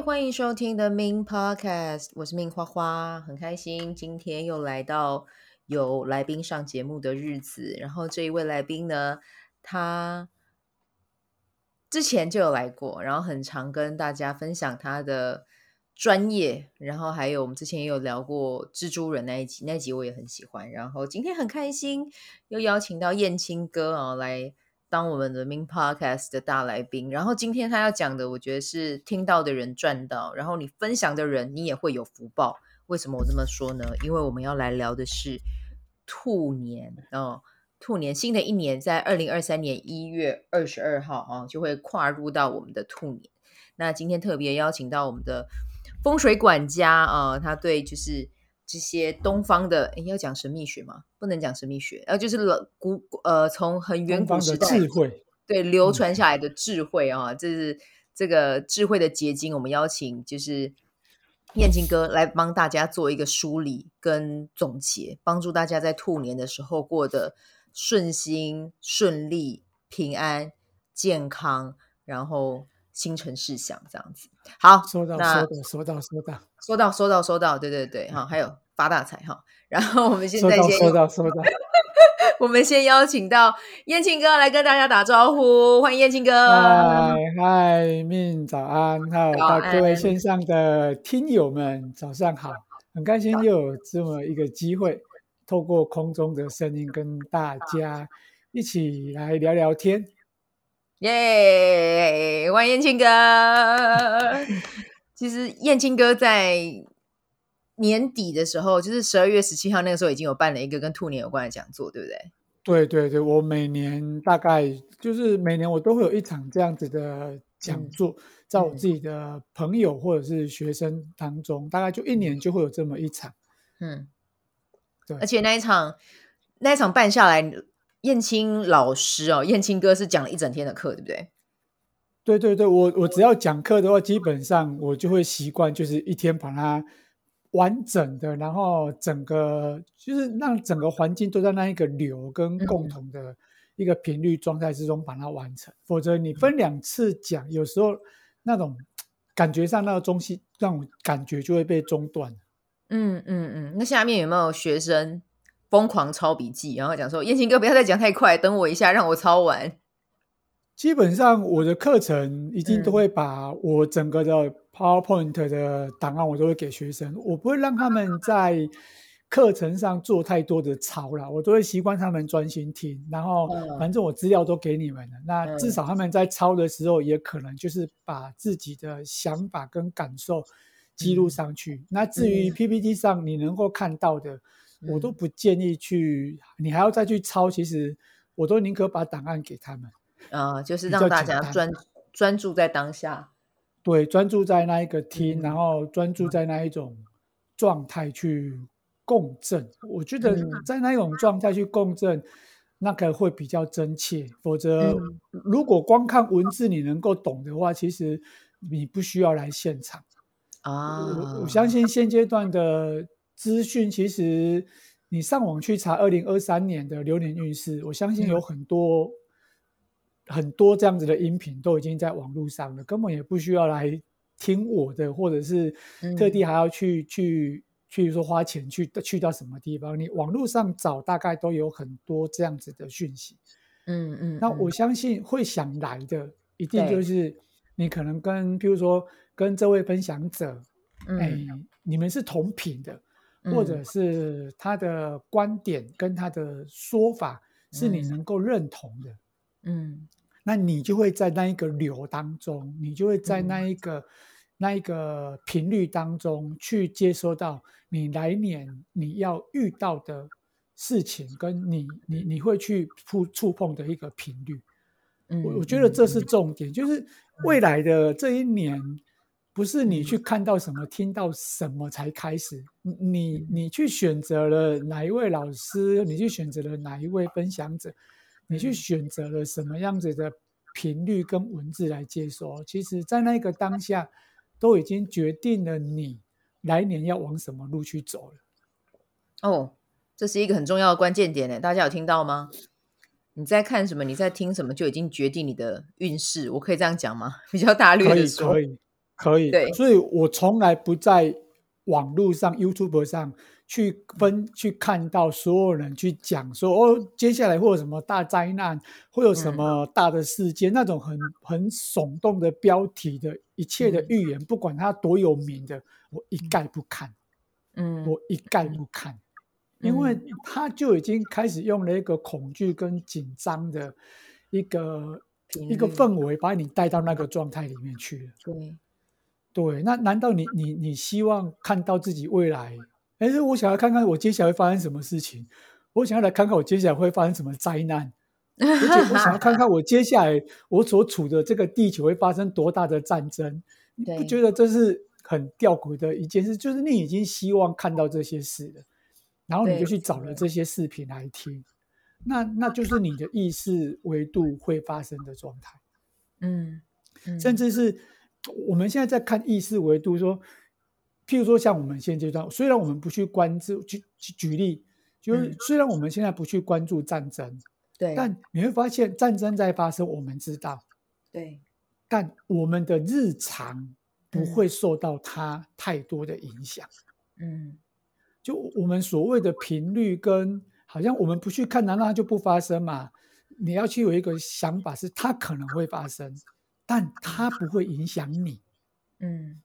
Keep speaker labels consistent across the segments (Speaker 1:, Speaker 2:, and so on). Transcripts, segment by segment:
Speaker 1: 欢迎收听 The Min Podcast，我是 Min 花花，很开心今天又来到有来宾上节目的日子。然后这一位来宾呢，他之前就有来过，然后很常跟大家分享他的专业。然后还有我们之前也有聊过蜘蛛人那一集，那一集我也很喜欢。然后今天很开心又邀请到燕青哥啊来。当我们的 Min Podcast 的大来宾，然后今天他要讲的，我觉得是听到的人赚到，然后你分享的人，你也会有福报。为什么我这么说呢？因为我们要来聊的是兔年哦，兔年新的一年在二零二三年一月二十二号啊，就会跨入到我们的兔年。那今天特别邀请到我们的风水管家啊，他对就是。这些东方的，诶要讲神秘学吗？不能讲神秘学，呃，就是古呃，从很远古时代
Speaker 2: 智慧
Speaker 1: 对流传下来的智慧啊，这是这个智慧的结晶。我们邀请就是燕青哥来帮大家做一个梳理跟总结，帮助大家在兔年的时候过得顺心、顺利、平安、健康，然后心诚事想这样子。好，
Speaker 2: 收到，
Speaker 1: 那
Speaker 2: 收到，收到，收到。
Speaker 1: 收到，收到，收到，对对对，哈，还有发大财哈。然后我们现在先
Speaker 2: 收到，收到，收到。
Speaker 1: 我们先邀请到燕青哥来跟大家打招呼，欢迎燕青哥。
Speaker 2: 嗨嗨，Min 早安，还有到各位线上的听友们早上好，很开心又有这么一个机会，透过空中的声音跟大家一起来聊聊天。
Speaker 1: 耶，欢迎燕青哥。其实燕青哥在年底的时候，就是十二月十七号那个时候，已经有办了一个跟兔年有关的讲座，对不对？
Speaker 2: 对对对，我每年大概就是每年我都会有一场这样子的讲座，嗯、在我自己的朋友或者是学生当中，嗯、大概就一年就会有这么一场。嗯，对，
Speaker 1: 而且那一场那一场办下来，燕青老师哦，燕青哥是讲了一整天的课，对不对？
Speaker 2: 对对对，我我只要讲课的话，基本上我就会习惯，就是一天把它完整的，然后整个就是让整个环境都在那一个流跟共同的一个频率状态之中把它完成。嗯、否则你分两次讲，有时候那种感觉上那个东西，那种感觉就会被中断。
Speaker 1: 嗯嗯嗯，那下面有没有学生疯狂抄笔记，然后讲说：“燕青哥，不要再讲太快，等我一下，让我抄完。”
Speaker 2: 基本上我的课程一定都会把我整个的 PowerPoint 的档案，我都会给学生，我不会让他们在课程上做太多的抄了，我都会习惯他们专心听，然后反正我资料都给你们了，那至少他们在抄的时候，也可能就是把自己的想法跟感受记录上去。那至于 PPT 上你能够看到的，我都不建议去，你还要再去抄，其实我都宁可把档案给他们。
Speaker 1: 啊、呃，就是让大家专专注在当下，
Speaker 2: 对，专注在那一个听，嗯、然后专注在那一种状态去共振。嗯、我觉得在那一种状态去共振，嗯、那个会比较真切。否则，嗯、如果光看文字你能够懂的话，其实你不需要来现场啊。我，我相信现阶段的资讯，其实你上网去查二零二三年的流年运势，我相信有很多、嗯。很多这样子的音频都已经在网络上了，根本也不需要来听我的，或者是特地还要去、嗯、去去说花钱去去到什么地方，你网络上找大概都有很多这样子的讯息。嗯嗯，嗯那我相信会想来的，一定就是你可能跟，譬如说跟这位分享者，嗯、哎，你们是同频的，嗯、或者是他的观点跟他的说法是你能够认同的。嗯。那你就会在那一个流当中，你就会在那一个、嗯、那一个频率当中去接收到你来年你要遇到的事情，跟你你你会去触触碰的一个频率。嗯，我我觉得这是重点，嗯、就是未来的这一年，不是你去看到什么、嗯、听到什么才开始，你你去选择了哪一位老师，你去选择了哪一位分享者。你去选择了什么样子的频率跟文字来接收，其实，在那个当下，都已经决定了你来年要往什么路去走了。
Speaker 1: 哦，这是一个很重要的关键点呢，大家有听到吗？你在看什么？你在听什么？就已经决定你的运势。我可以这样讲吗？比较大略的说，
Speaker 2: 可以，可以，可以。
Speaker 1: 对，
Speaker 2: 所以我从来不在网络上 YouTube 上去分去看到所有人去讲说哦，接下来会有什么大灾难，会有什么大的事件，嗯、那种很很耸动的标题的一切的预言，嗯、不管它多有名的，我一概不看。嗯，我一概不看。嗯因为他就已经开始用了一个恐惧跟紧张的一个一个氛围，把你带到那个状态里面去了。对，对，那难道你你你希望看到自己未来？哎，我想要看看我接下来会发生什么事情，我想要来看看我接下来会发生什么灾难，而且我想要看看我接下来我所处的这个地球会发生多大的战争。你不觉得这是很吊诡的一件事？就是你已经希望看到这些事了。然后你就去找了这些视频来听，那那就是你的意识维度会发生的状态，嗯，嗯，甚至是我们现在在看意识维度，说，譬如说像我们现阶段，虽然我们不去关注，举举例，就是虽然我们现在不去关注战争，对，但你会发现战争在发生，我们知道，对，但我们的日常不会受到它太多的影响，嗯。就我们所谓的频率跟好像我们不去看，难道它就不发生嘛？你要去有一个想法，是它可能会发生，但它不会影响你。嗯，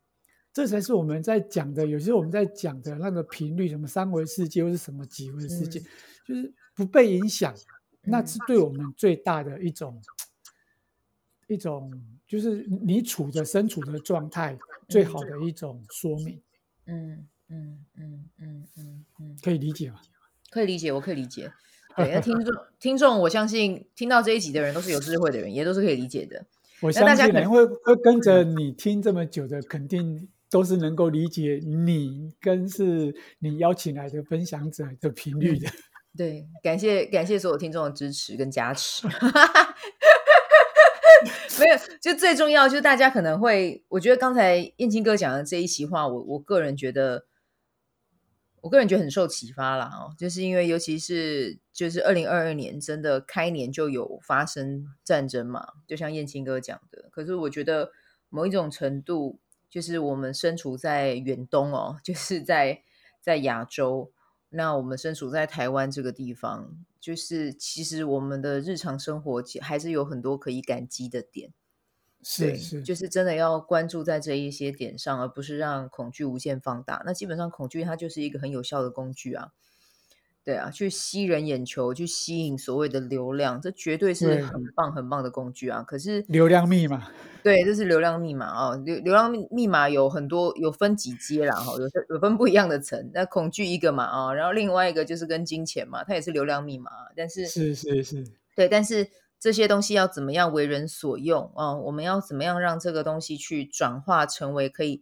Speaker 2: 这才是我们在讲的。有些我们在讲的那个频率，什么三维世界或是什么几维世界，嗯、就是不被影响，那是对我们最大的一种、嗯、一种，就是你处的身处的状态最好的一种说明。嗯。嗯嗯嗯嗯嗯，嗯可以理解吗？
Speaker 1: 可以理解，我可以理解。对，那 听众听众，我相信听到这一集的人都是有智慧的人，也都是可以理解的。
Speaker 2: 我相信人会会跟着你听这么久的，肯定都是能够理解你跟是你邀请来的分享者的频率的。
Speaker 1: 对，感谢感谢所有听众的支持跟加持。没有，就最重要就是大家可能会，我觉得刚才燕青哥讲的这一席话，我我个人觉得。我个人觉得很受启发啦，哦，就是因为尤其是就是二零二二年真的开年就有发生战争嘛，就像燕青哥讲的。可是我觉得某一种程度，就是我们身处在远东哦，就是在在亚洲，那我们身处在台湾这个地方，就是其实我们的日常生活还是有很多可以感激的点。
Speaker 2: 是是，
Speaker 1: 就是真的要关注在这一些点上，而不是让恐惧无限放大。那基本上恐惧它就是一个很有效的工具啊，对啊，去吸人眼球，去吸引所谓的流量，这绝对是很棒很棒的工具啊。可是
Speaker 2: 流量密码，
Speaker 1: 对，这是流量密码啊。流流量密密码有很多，有分几阶啦，哈，有有分不一样的层。那恐惧一个嘛啊，然后另外一个就是跟金钱嘛，它也是流量密码，但是
Speaker 2: 是是是，
Speaker 1: 对，但是。这些东西要怎么样为人所用啊？我们要怎么样让这个东西去转化成为可以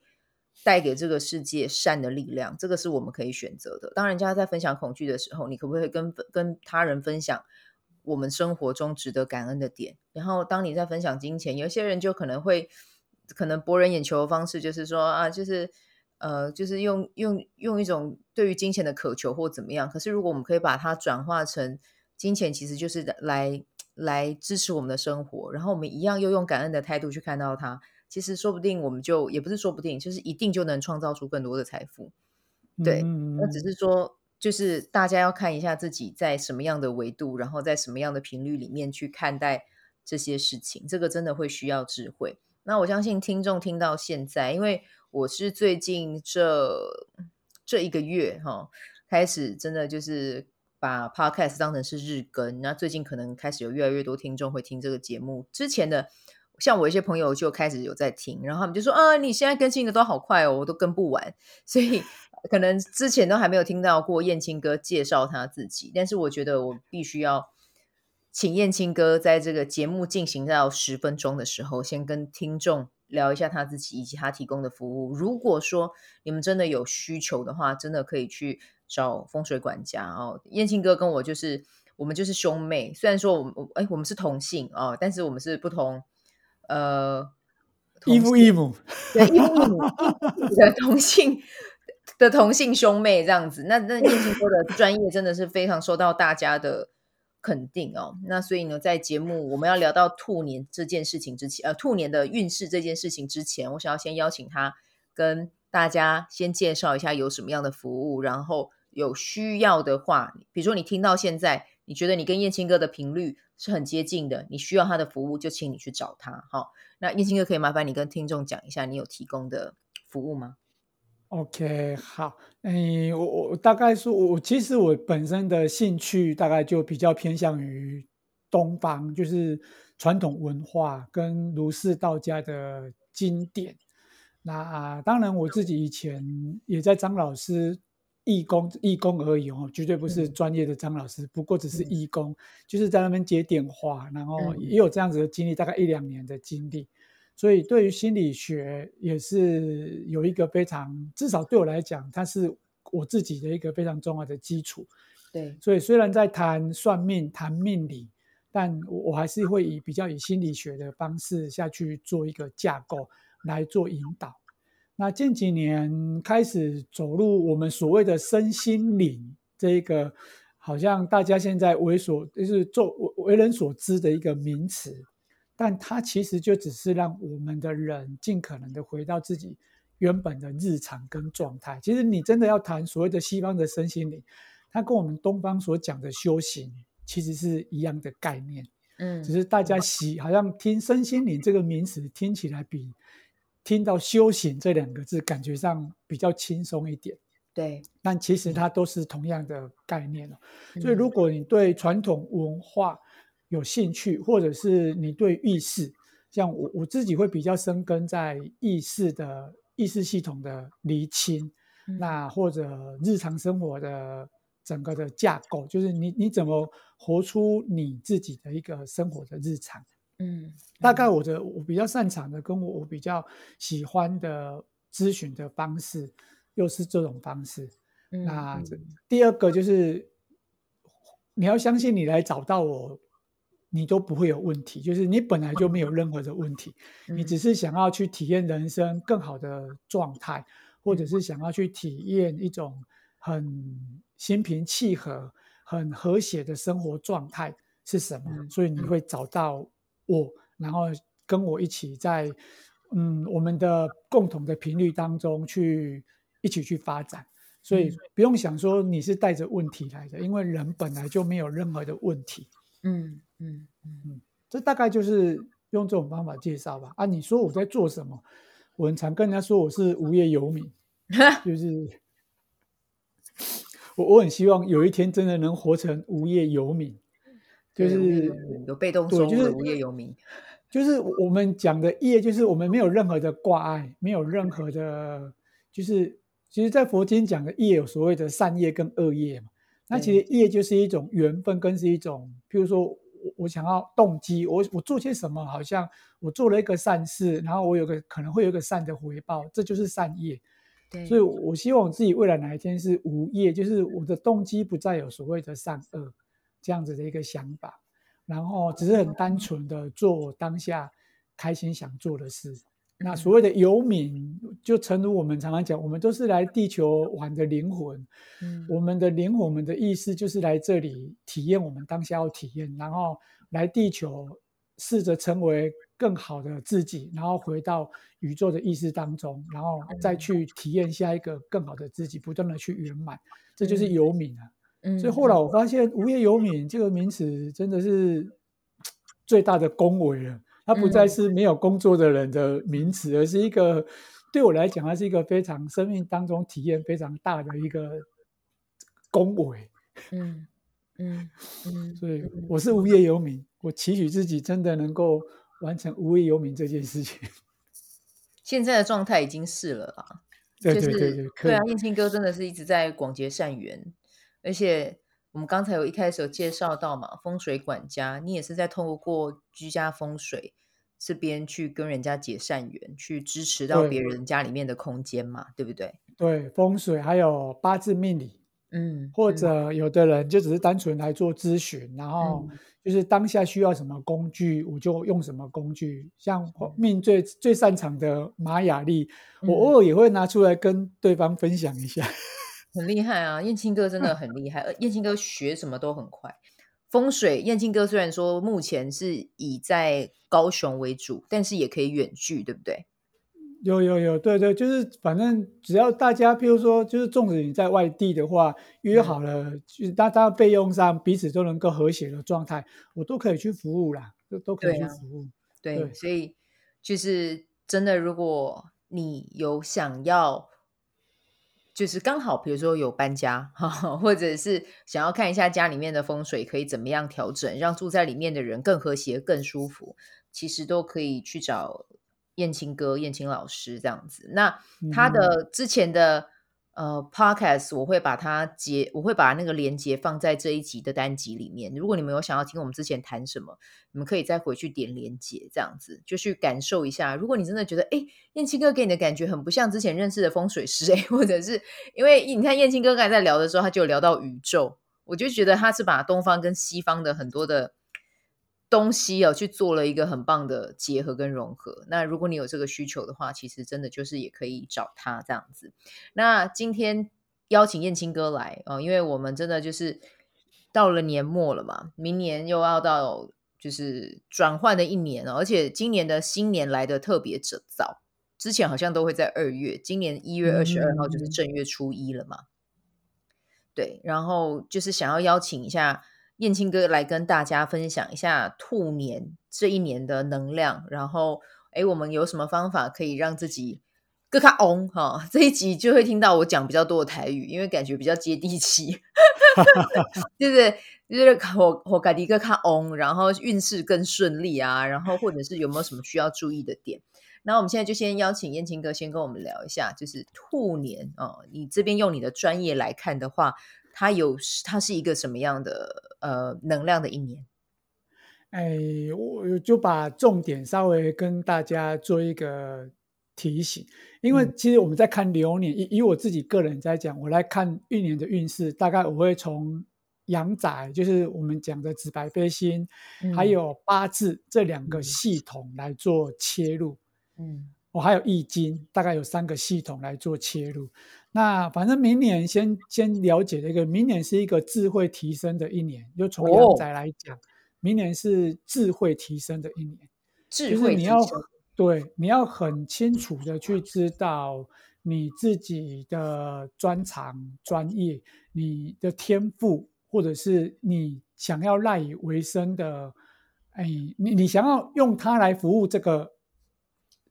Speaker 1: 带给这个世界善的力量？这个是我们可以选择的。当人家在分享恐惧的时候，你可不可以跟跟他人分享我们生活中值得感恩的点？然后，当你在分享金钱，有些人就可能会可能博人眼球的方式，就是说啊，就是呃，就是用用用一种对于金钱的渴求或怎么样。可是，如果我们可以把它转化成金钱，其实就是来。来支持我们的生活，然后我们一样又用感恩的态度去看到它。其实说不定我们就也不是说不定，就是一定就能创造出更多的财富。对，嗯、那只是说，就是大家要看一下自己在什么样的维度，然后在什么样的频率里面去看待这些事情。这个真的会需要智慧。那我相信听众听到现在，因为我是最近这这一个月哈、哦，开始真的就是。把 podcast 当成是日更，那最近可能开始有越来越多听众会听这个节目。之前的像我一些朋友就开始有在听，然后他们就说：“啊，你现在更新的都好快哦，我都跟不完。”所以可能之前都还没有听到过燕青哥介绍他自己。但是我觉得我必须要请燕青哥在这个节目进行到十分钟的时候，先跟听众聊一下他自己以及他提供的服务。如果说你们真的有需求的话，真的可以去。找风水管家哦，燕青哥跟我就是我们就是兄妹，虽然说我们哎我们是同姓哦，但是我们是不同呃
Speaker 2: 异父异母
Speaker 1: 对异父异母的同姓的同姓兄妹这样子。那那燕青哥的专业真的是非常受到大家的肯定哦。那所以呢，在节目我们要聊到兔年这件事情之前，呃，兔年的运势这件事情之前，我想要先邀请他跟大家先介绍一下有什么样的服务，然后有需要的话，比如说你听到现在，你觉得你跟燕青哥的频率是很接近的，你需要他的服务，就请你去找他。好，那燕青哥可以麻烦你跟听众讲一下你有提供的服务吗
Speaker 2: ？OK，好，嗯，我我大概说，我其实我本身的兴趣大概就比较偏向于东方，就是传统文化跟儒释道家的经典。那当然，我自己以前也在张老师义工，义工而已哦，绝对不是专业的张老师，不过只是义工，就是在那边接电话，然后也有这样子的经历，大概一两年的经历，所以对于心理学也是有一个非常，至少对我来讲，它是我自己的一个非常重要的基础。
Speaker 1: 对，
Speaker 2: 所以虽然在谈算命、谈命理，但我还是会以比较以心理学的方式下去做一个架构。来做引导。那近几年开始走入我们所谓的身心灵这一个，好像大家现在为所就是做为人所知的一个名词，但它其实就只是让我们的人尽可能的回到自己原本的日常跟状态。其实你真的要谈所谓的西方的身心灵，它跟我们东方所讲的修行其实是一样的概念。嗯，只是大家喜好像听身心灵这个名词听起来比。听到修行这两个字，感觉上比较轻松一点。
Speaker 1: 对，
Speaker 2: 但其实它都是同样的概念。所以，如果你对传统文化有兴趣，或者是你对意识，像我我自己会比较深根在意识的意识系统的厘清，那或者日常生活的整个的架构，就是你你怎么活出你自己的一个生活的日常。嗯，大概我的我比较擅长的，跟我我比较喜欢的咨询的方式，又是这种方式。嗯、那第二个就是，你要相信你来找到我，你都不会有问题。就是你本来就没有任何的问题，嗯、你只是想要去体验人生更好的状态，或者是想要去体验一种很心平气和、很和谐的生活状态是什么？嗯、所以你会找到。我，然后跟我一起在，嗯，我们的共同的频率当中去一起去发展，所以不用想说你是带着问题来的，因为人本来就没有任何的问题。嗯嗯嗯嗯，这大概就是用这种方法介绍吧。啊，你说我在做什么？我很常跟人家说我是无业游民，就是 我我很希望有一天真的能活成无业游民。就是
Speaker 1: 有被动收入的无业游民，
Speaker 2: 就是我们讲的业，就是我们没有任何的挂碍，没有任何的，就是其实，在佛经讲的业有所谓的善业跟恶业嘛。那其实业就是一种缘分，跟是一种，譬如说我我想要动机，我我做些什么，好像我做了一个善事，然后我有个可能会有个善的回报，这就是善业。对，所以我希望我自己未来哪一天是无业，就是我的动机不再有所谓的善恶。这样子的一个想法，然后只是很单纯的做当下开心想做的事。那所谓的游民，就诚如我们常常讲，我们都是来地球玩的灵魂。嗯，我们的灵魂，我们的意思就是来这里体验我们当下要体验，然后来地球试着成为更好的自己，然后回到宇宙的意识当中，然后再去体验下一个更好的自己，不断的去圆满。这就是游民啊。所以后来我发现“无业游民”这个名词真的是最大的恭维了。它不再是没有工作的人的名词，而是一个对我来讲，它是一个非常生命当中体验非常大的一个恭维。嗯嗯嗯，所以我是无业游民，我期许自己真的能够完成无业游民这件事情。
Speaker 1: 现在的状态已经是了啦，
Speaker 2: 对对对对，
Speaker 1: 就是、对啊，燕青哥真的是一直在广结善缘。而且我们刚才有一开始有介绍到嘛，风水管家，你也是在透过居家风水这边去跟人家结善缘，去支持到别人家里面的空间嘛，对，对不对？
Speaker 2: 对，风水还有八字命理，嗯，或者有的人就只是单纯来做咨询，嗯、然后就是当下需要什么工具，我就用什么工具。像命最最擅长的玛雅历，我偶尔也会拿出来跟对方分享一下。
Speaker 1: 很厉害啊，燕青哥真的很厉害。燕青哥学什么都很快。风水燕青哥虽然说目前是以在高雄为主，但是也可以远距，对不对？
Speaker 2: 有有有，对对，就是反正只要大家，譬如说，就是纵使你在外地的话，约好了，嗯、就是大家费用上彼此都能够和谐的状态，我都可以去服务啦，都都可以去服务。
Speaker 1: 对，啊、对，对，所以就是真的，如果你有想要，就是刚好，比如说有搬家，或者是想要看一下家里面的风水可以怎么样调整，让住在里面的人更和谐、更舒服，其实都可以去找。燕青哥、燕青老师这样子，那他的之前的、嗯、呃 podcast 我会把它接，我会把那个连接放在这一集的单集里面。如果你们有想要听我们之前谈什么，你们可以再回去点连接，这样子就去感受一下。如果你真的觉得，哎，燕青哥给你的感觉很不像之前认识的风水师，哎，或者是因为你看燕青哥刚才在聊的时候，他就聊到宇宙，我就觉得他是把东方跟西方的很多的。东西哦，去做了一个很棒的结合跟融合。那如果你有这个需求的话，其实真的就是也可以找他这样子。那今天邀请燕青哥来哦，因为我们真的就是到了年末了嘛，明年又要到就是转换的一年哦，而且今年的新年来的特别早早，之前好像都会在二月，今年一月二十二号就是正月初一了嘛。嗯、对，然后就是想要邀请一下。燕青哥来跟大家分享一下兔年这一年的能量，然后，哎，我们有什么方法可以让自己更卡翁哈？这一集就会听到我讲比较多的台语，因为感觉比较接地气，就是就是我我改一个卡翁，然后运势更顺利啊，然后或者是有没有什么需要注意的点？那我们现在就先邀请燕青哥先跟我们聊一下，就是兔年哦，你这边用你的专业来看的话。它有，它是一个什么样的呃能量的一年？
Speaker 2: 哎，我就把重点稍微跟大家做一个提醒，因为其实我们在看流年，以、嗯、以我自己个人在讲，我来看一年的运势，大概我会从阳宅，就是我们讲的紫白飞星，嗯、还有八字这两个系统来做切入。嗯，我还有易经，大概有三个系统来做切入。那反正明年先先了解这个，明年是一个智慧提升的一年。就从阳宅来讲，哦、明年是智慧提升的一年。智慧提升，你要对，你要很清楚的去知道你自己的专长、专业、你的天赋，或者是你想要赖以为生的，哎，你你想要用它来服务这个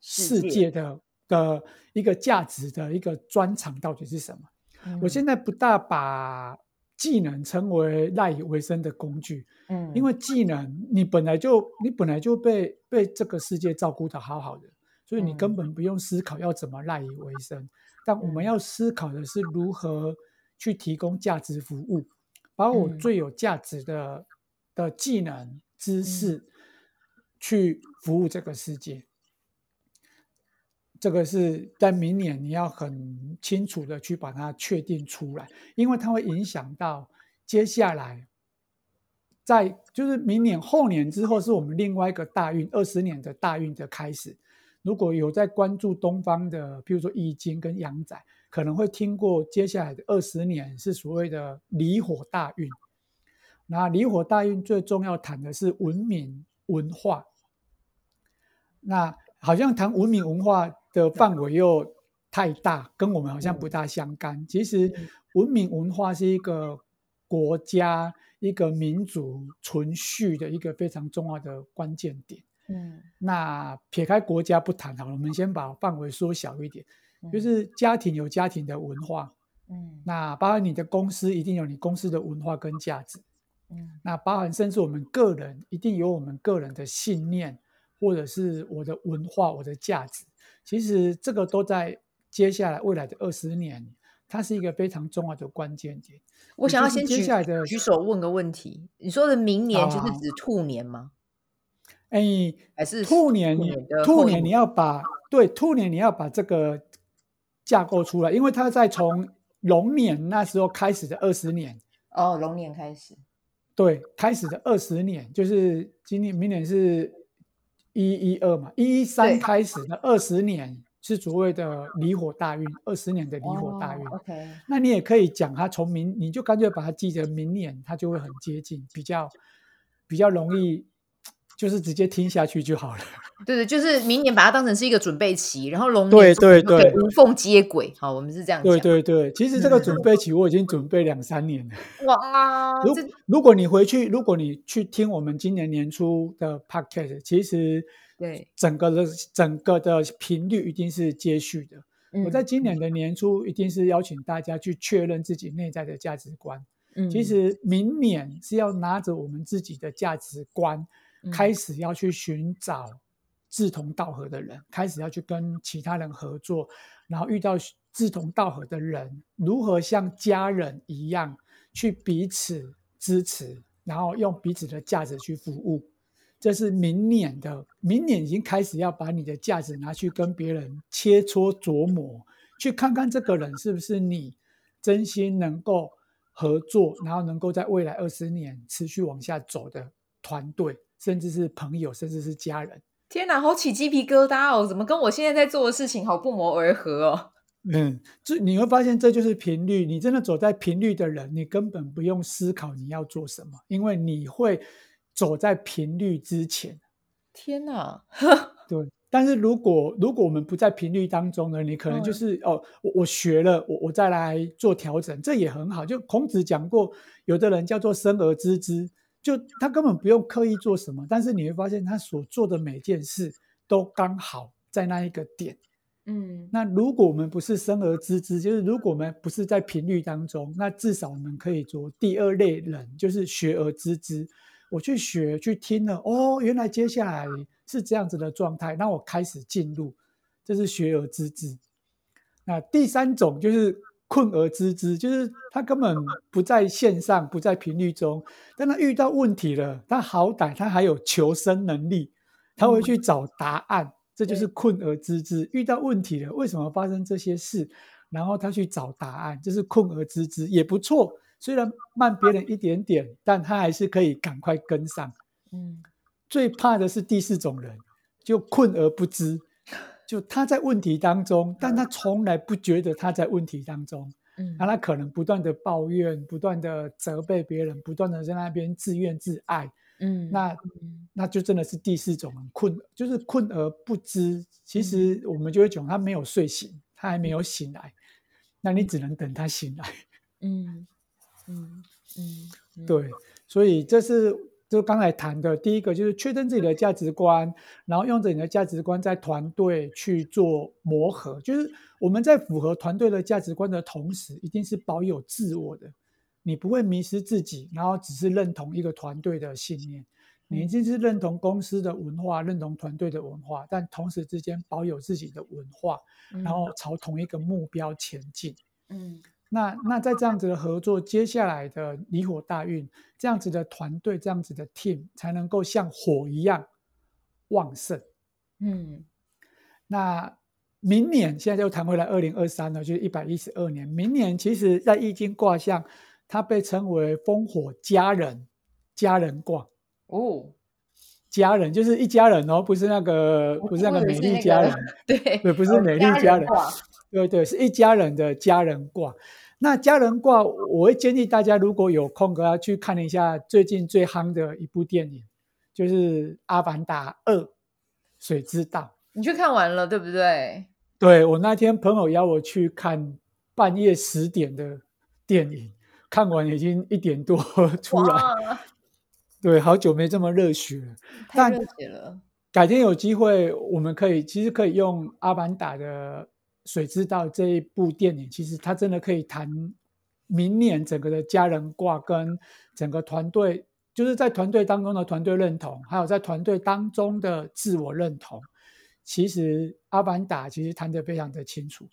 Speaker 2: 世界的。的一个价值的一个专长到底是什么？嗯、我现在不大把技能称为赖以为生的工具，嗯，因为技能你本来就你本来就被被这个世界照顾的好好的，所以你根本不用思考要怎么赖以为生。嗯、但我们要思考的是如何去提供价值服务，把我最有价值的、嗯、的技能知识去服务这个世界。这个是在明年你要很清楚的去把它确定出来，因为它会影响到接下来，在就是明年后年之后是我们另外一个大运二十年的大运的开始。如果有在关注东方的，譬如说易经跟阳宅，可能会听过接下来的二十年是所谓的离火大运。那离火大运最重要谈的是文明文化。那好像谈文明文化。的范围又太大，跟我们好像不大相干。其实，文明文化是一个国家、一个民族存续的一个非常重要的关键点。嗯，那撇开国家不谈好了，我们先把范围缩小一点，就是家庭有家庭的文化。嗯，那包含你的公司一定有你公司的文化跟价值。嗯，那包含甚至我们个人一定有我们个人的信念，或者是我的文化、我的价值。其实这个都在接下来未来的二十年，它是一个非常重要的关键点。
Speaker 1: 我想要先接下来的举手问个问题：你说的明年就是指兔年吗？
Speaker 2: 哎，还是兔年？兔年你要把对兔年你要把这个架构出来，因为它在从龙年那时候开始的二十年。
Speaker 1: 哦，龙年开始。
Speaker 2: 对，开始的二十年就是今年，明年是。一一二嘛，一一三开始的二十年是所谓的离火大运，二十年的离火大运。
Speaker 1: Oh, OK，
Speaker 2: 那你也可以讲它从明，你就干脆把它记成明年，它就会很接近，比较比较容易，就是直接听下去就好了。
Speaker 1: 对对，就是明年把它当成是一个准备期，然后龙年
Speaker 2: 对对对
Speaker 1: 无缝接轨。好，我们是这样讲。
Speaker 2: 对对对，其实这个准备期我已经准备两三年了。
Speaker 1: 哇，
Speaker 2: 如如果你回去，如果你去听我们今年年初的 podcast，其实对整个的整个的频率一定是接续的。嗯，我在今年的年初一定是邀请大家去确认自己内在的价值观。嗯，其实明年是要拿着我们自己的价值观，开始要去寻找。志同道合的人，开始要去跟其他人合作，然后遇到志同道合的人，如何像家人一样去彼此支持，然后用彼此的价值去服务。这是明年的，明年已经开始要把你的价值拿去跟别人切磋琢磨，去看看这个人是不是你真心能够合作，然后能够在未来二十年持续往下走的团队，甚至是朋友，甚至是家人。
Speaker 1: 天哪，好起鸡皮疙瘩哦！怎么跟我现在在做的事情好不谋而合哦？
Speaker 2: 嗯，这你会发现这就是频率。你真的走在频率的人，你根本不用思考你要做什么，因为你会走在频率之前。
Speaker 1: 天哪，
Speaker 2: 对。但是如果如果我们不在频率当中呢，你可能就是、嗯、哦，我我学了，我我再来做调整，这也很好。就孔子讲过，有的人叫做生而知之。就他根本不用刻意做什么，但是你会发现他所做的每件事都刚好在那一个点。嗯，那如果我们不是生而知之，就是如果我们不是在频率当中，那至少我们可以做第二类人，就是学而知之。我去学去听了，哦，原来接下来是这样子的状态，那我开始进入，这是学而知之。那第三种就是。困而知之，就是他根本不在线上，不在频率中，但他遇到问题了，他好歹他还有求生能力，他会去找答案，嗯、这就是困而知之。遇到问题了，为什么发生这些事？然后他去找答案，这是困而知之，也不错。虽然慢别人一点点，但他还是可以赶快跟上。嗯，最怕的是第四种人，就困而不知。就他在问题当中，但他从来不觉得他在问题当中。嗯，那他可能不断的抱怨，不断的责备别人，不断的在那边自怨自艾。嗯，那那就真的是第四种困，就是困而不知。其实我们就会讲，他没有睡醒，他还没有醒来，那你只能等他醒来。嗯嗯嗯，对，所以这是。就刚才谈的第一个，就是确认自己的价值观，然后用着你的价值观在团队去做磨合。就是我们在符合团队的价值观的同时，一定是保有自我的，你不会迷失自己，然后只是认同一个团队的信念。你一定是认同公司的文化，认同团队的文化，但同时之间保有自己的文化，然后朝同一个目标前进。嗯。那那在这样子的合作，接下来的离火大运，这样子的团队，这样子的 team 才能够像火一样旺盛。嗯，那明年现在又谈回来，二零二三了，就是一百一十二年。明年其实，在易经卦象，它被称为烽火家人，家人卦。哦，家人就是一家人哦，不是那个，不是那个美丽家人，对，不是美丽家人。对对，是一家人的家人卦。那家人卦，我会建议大家如果有空，格要去看一下最近最夯的一部电影，就是《阿凡达二：水之道》。
Speaker 1: 你去看完了，对不对？
Speaker 2: 对，我那天朋友邀我去看半夜十点的电影，看完已经一点多出来。对，好久没这么热血了。
Speaker 1: 太热血了。
Speaker 2: 改天有机会，我们可以其实可以用阿凡达的。水知道这一部电影，其实它真的可以谈明年整个的家人挂跟整个团队，就是在团队当中的团队认同，还有在团队当中的自我认同。其实阿凡达其实谈得非常的清楚。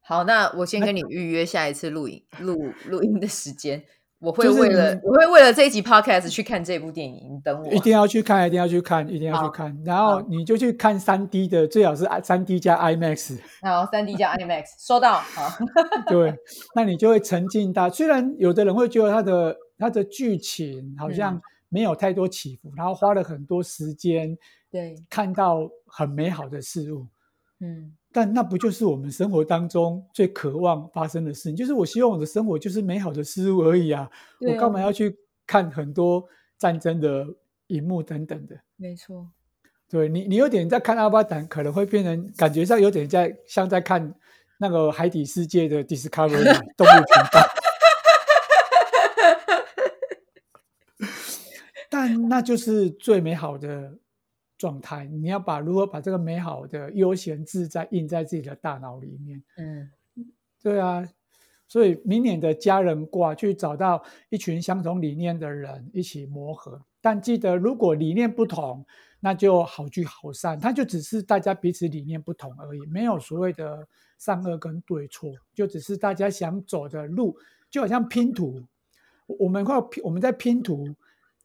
Speaker 1: 好，那我先跟你预约下一次录影录录音的时间。我会为了、就是、我会为了这一集 podcast 去看这部电影，你等我。
Speaker 2: 一定要去看，一定要去看，一定要去看。然后你就去看三 D 的，最好是三 D 加 IMAX。
Speaker 1: 好，三 D 加 IMAX，收到。好，
Speaker 2: 对，那你就会沉浸到。虽然有的人会觉得它的它的剧情好像没有太多起伏，嗯、然后花了很多时间，对，看到很美好的事物，嗯。但那不就是我们生活当中最渴望发生的事情？就是我希望我的生活就是美好的事物而已啊！我干嘛要去看很多战争的荧幕等等的？
Speaker 1: 没错，
Speaker 2: 对你，你有点在看阿巴坦，可能会变成感觉上有点在像在看那个海底世界的 Discovery 动物频道。但那就是最美好的。状态，你要把如何把这个美好的悠闲自在印在自己的大脑里面。
Speaker 1: 嗯，
Speaker 2: 对啊，所以明年的家人卦去找到一群相同理念的人一起磨合。但记得，如果理念不同，那就好聚好散，它就只是大家彼此理念不同而已，没有所谓的善恶跟对错，就只是大家想走的路，就好像拼图，我们会拼，我们在拼图。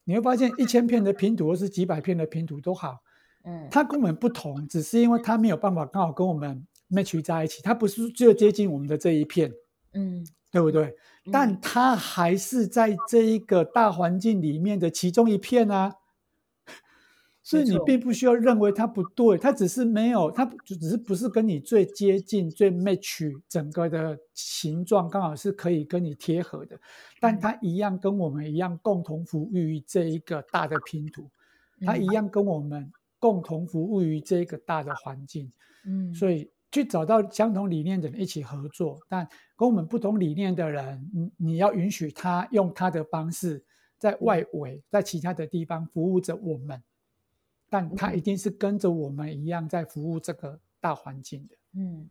Speaker 2: 你会发现，一千片的拼图或是几百片的拼图都好，嗯，它跟我们不同，只是因为它没有办法刚好跟我们 match 在一起，它不是最接近我们的这一片，嗯，对不对？但它还是在这一个大环境里面的其中一片啊。所以你并不需要认为它不对，它只是没有，它就只是不是跟你最接近、最 match 整个的形状刚好是可以跟你贴合的，但它一样跟我们一样共同服务于这一个大的拼图，它一样跟我们共同服务于这一个大的环境。嗯，所以去找到相同理念的人一起合作，但跟我们不同理念的人，你你要允许他用他的方式在外围，在其他的地方服务着我们。但他一定是跟着我们一样在服务这个大环境的。嗯，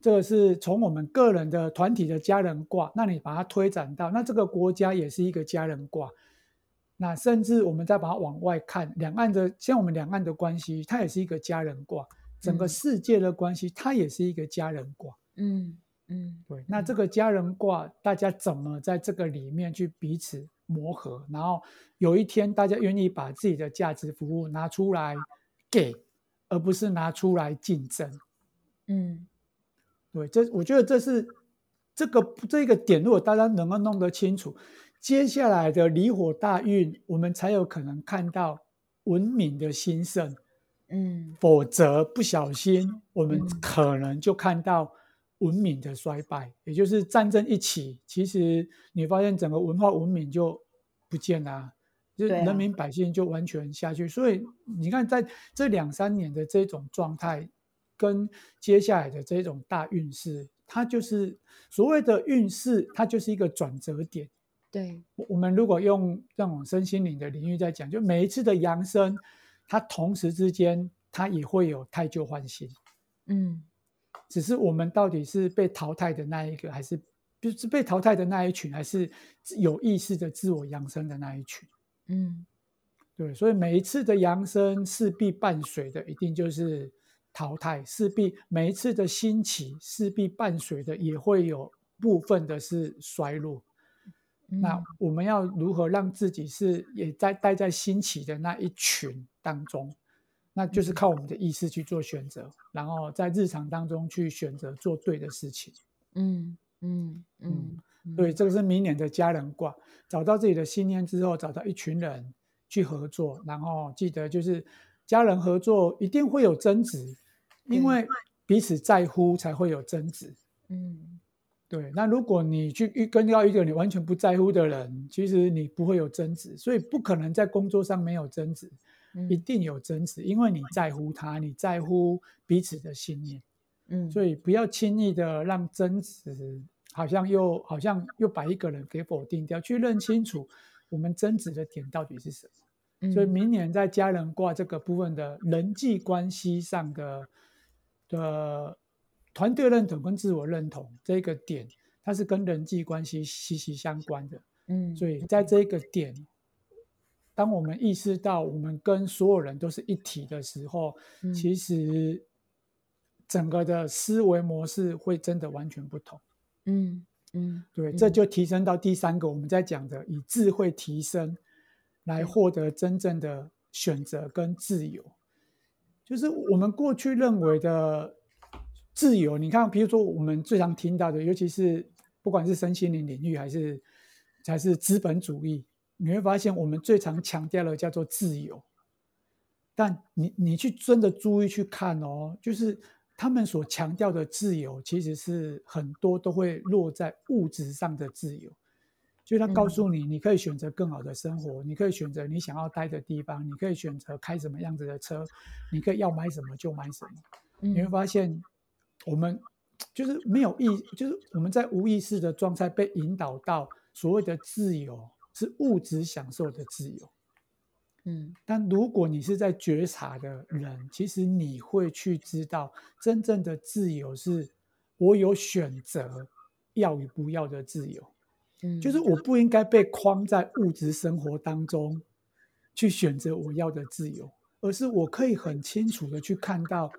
Speaker 2: 这个是从我们个人的团体的家人卦，那你把它推展到那这个国家也是一个家人卦，那甚至我们再把它往外看，两岸的像我们两岸的关系，它也是一个家人卦，整个世界的关系，它也是一个家人卦。嗯嗯，对，那这个家人卦，大家怎么在这个里面去彼此磨合，然后有一天大家愿意把自己的价值服务拿出来给，而不是拿出来竞争。嗯，对，这我觉得这是这个这个点，如果大家能够弄得清楚，接下来的离火大运，我们才有可能看到文明的兴盛。嗯，否则不小心，我们可能就看到。文明的衰败，也就是战争一起，其实你发现整个文化文明就不见了，就人民百姓就完全下去。所以你看，在这两三年的这种状态，跟接下来的这种大运势，它就是所谓的运势，它就是一个转折点。对，我们如果用这种身心灵的领域在讲，就每一次的扬升，它同时之间，它也会有太旧换新。嗯。只是我们到底是被淘汰的那一个，还是就是被淘汰的那一群，还是有意识的自我扬升的那一群？嗯，对，所以每一次的扬升势必伴随的一定就是淘汰，势必每一次的兴起势必伴随的也会有部分的是衰落。嗯。那我们要如何让自己是也在待在兴起的那一群当中？那就是靠我们的意识去做选择，然后在日常当中去选择做对的事情。嗯嗯嗯，对，这个是明年的家人卦，找到自己的信念之后，找到一群人去合作，然后记得就是家人合作一定会有争执，因为彼此在乎才会有争执。嗯，对。那如果你去遇跟到一个你完全不在乎的人，其实你不会有争执，所以不可能在工作上没有争执。一定有争执，因为你在乎他，你在乎彼此的信念，嗯，所以不要轻易的让争执好像又好像又把一个人给否定掉，去认清楚我们争执的点到底是什么。所以明年在家人卦这个部分的人际关系上的的团队认同跟自我认同这个点，它是跟人际关系息息相关的，嗯，所以在这个点。当我们意识到我们跟所有人都是一体的时候，嗯、其实整个的思维模式会真的完全不同。嗯嗯，对，这就提升到第三个我们在讲的以智慧提升，来获得真正的选择跟自由。就是我们过去认为的自由，你看，比如说我们最常听到的，尤其是不管是身心灵领域还是还是资本主义。你会发现，我们最常强调的叫做自由，但你你去真的注意去看哦，就是他们所强调的自由，其实是很多都会落在物质上的自由。就他告诉你，你可以选择更好的生活，嗯、你可以选择你想要待的地方，你可以选择开什么样子的车，你可以要买什么就买什么。嗯、你会发现，我们就是没有意，就是我们在无意识的状态被引导到所谓的自由是物质享受的自由。嗯，但如果你是在觉察的人，其实你会去知道，真正的自由是我有选择要与不要的自由。嗯，就是我不应该被框在物质生活当中去选择我要的自由，而是我可以很清楚的去看到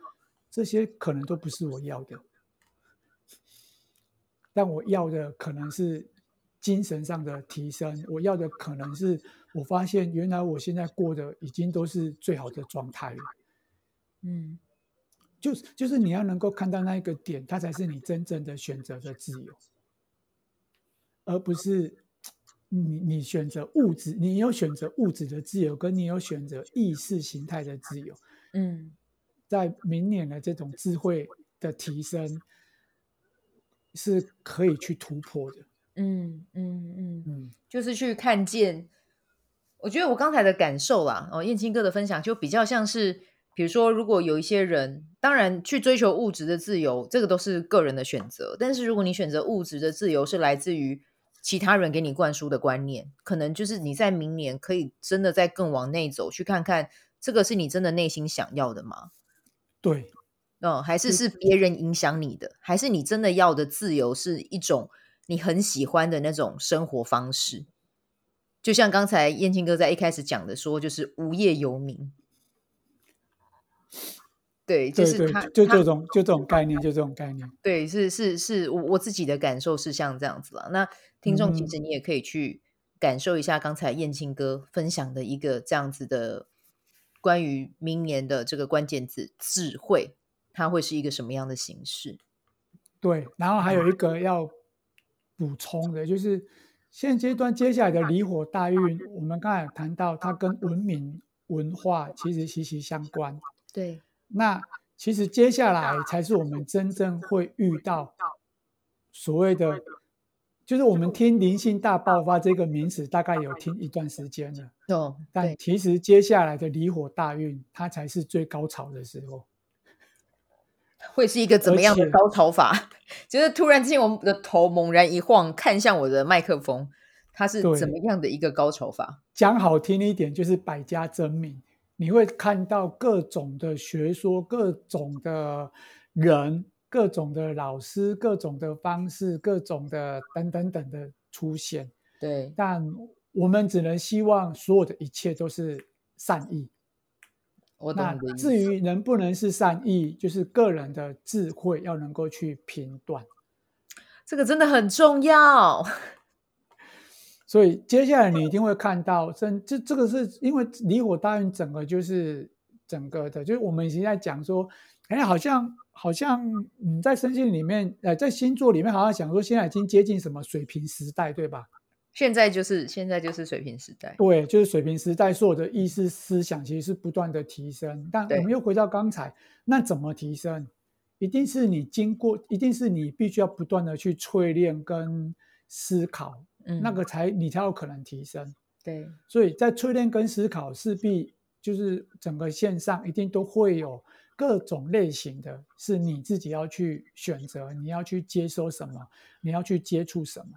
Speaker 2: 这些可能都不是我要的，但我要的可能是精神上的提升，我要的可能是。我发现，原来我现在过的已经都是最好的状态了。嗯，就是就是你要能够看到那一个点，它才是你真正的选择的自由，而不是你你选择物质，你有选择物质的自由，跟你有选择意识形态的自由。嗯，在明年的这种智慧的提升，是可以去突破的。
Speaker 1: 嗯嗯嗯嗯，嗯就是去看见。我觉得我刚才的感受啦，哦，燕青哥的分享就比较像是，比如说，如果有一些人，当然去追求物质的自由，这个都是个人的选择。但是如果你选择物质的自由是来自于其他人给你灌输的观念，可能就是你在明年可以真的再更往内走，去看看这个是你真的内心想要的吗？
Speaker 2: 对，
Speaker 1: 嗯，还是是别人影响你的，还是你真的要的自由是一种你很喜欢的那种生活方式？就像刚才燕青哥在一开始讲的说，就是无业游民，对，就是他，
Speaker 2: 就这种，就这种概念，就这种概念，
Speaker 1: 对，是是是我我自己的感受是像这样子了。那听众其实你也可以去感受一下刚才燕青哥分享的一个这样子的关于明年的这个关键字智慧，它会是一个什么样的形式？
Speaker 2: 对，然后还有一个要补充的就是。现阶段接下来的离火大运，我们刚才谈到它跟文明文化其实息息相关。
Speaker 1: 对，
Speaker 2: 那其实接下来才是我们真正会遇到所谓的，就是我们听灵性大爆发这个名词，大概有听一段时间了。
Speaker 1: 哦，
Speaker 2: 但其实接下来的离火大运，它才是最高潮的时候。
Speaker 1: 会是一个怎么样的高潮法？就是突然之间，我们的头猛然一晃，看向我的麦克风，它是怎么样的一个高潮法？
Speaker 2: 讲好听一点，就是百家争鸣。你会看到各种的学说、各种的人、各种的老师、各种的方式、各种的等等等的出现。
Speaker 1: 对，
Speaker 2: 但我们只能希望所有的一切都是善意。那至于能不能是善意，就是个人的智慧要能够去评断，
Speaker 1: 这个真的很重要。
Speaker 2: 所以接下来你一定会看到，这这这个是因为离火大运整个就是整个的，就是我们已经在讲说，哎，好像好像你在身心里面，呃，在星座里面好像想说，现在已经接近什么水平时代，对吧？
Speaker 1: 现在就是现在就是水平时代，
Speaker 2: 对，就是水平时代，所有的意识思想其实是不断的提升。但我们又回到刚才，那怎么提升？一定是你经过，一定是你必须要不断的去淬炼跟思考，嗯，那个才你才有可能提升。
Speaker 1: 对，
Speaker 2: 所以在淬炼跟思考，势必就是整个线上一定都会有各种类型的，是你自己要去选择，你要去接收什么，你要去接触什么。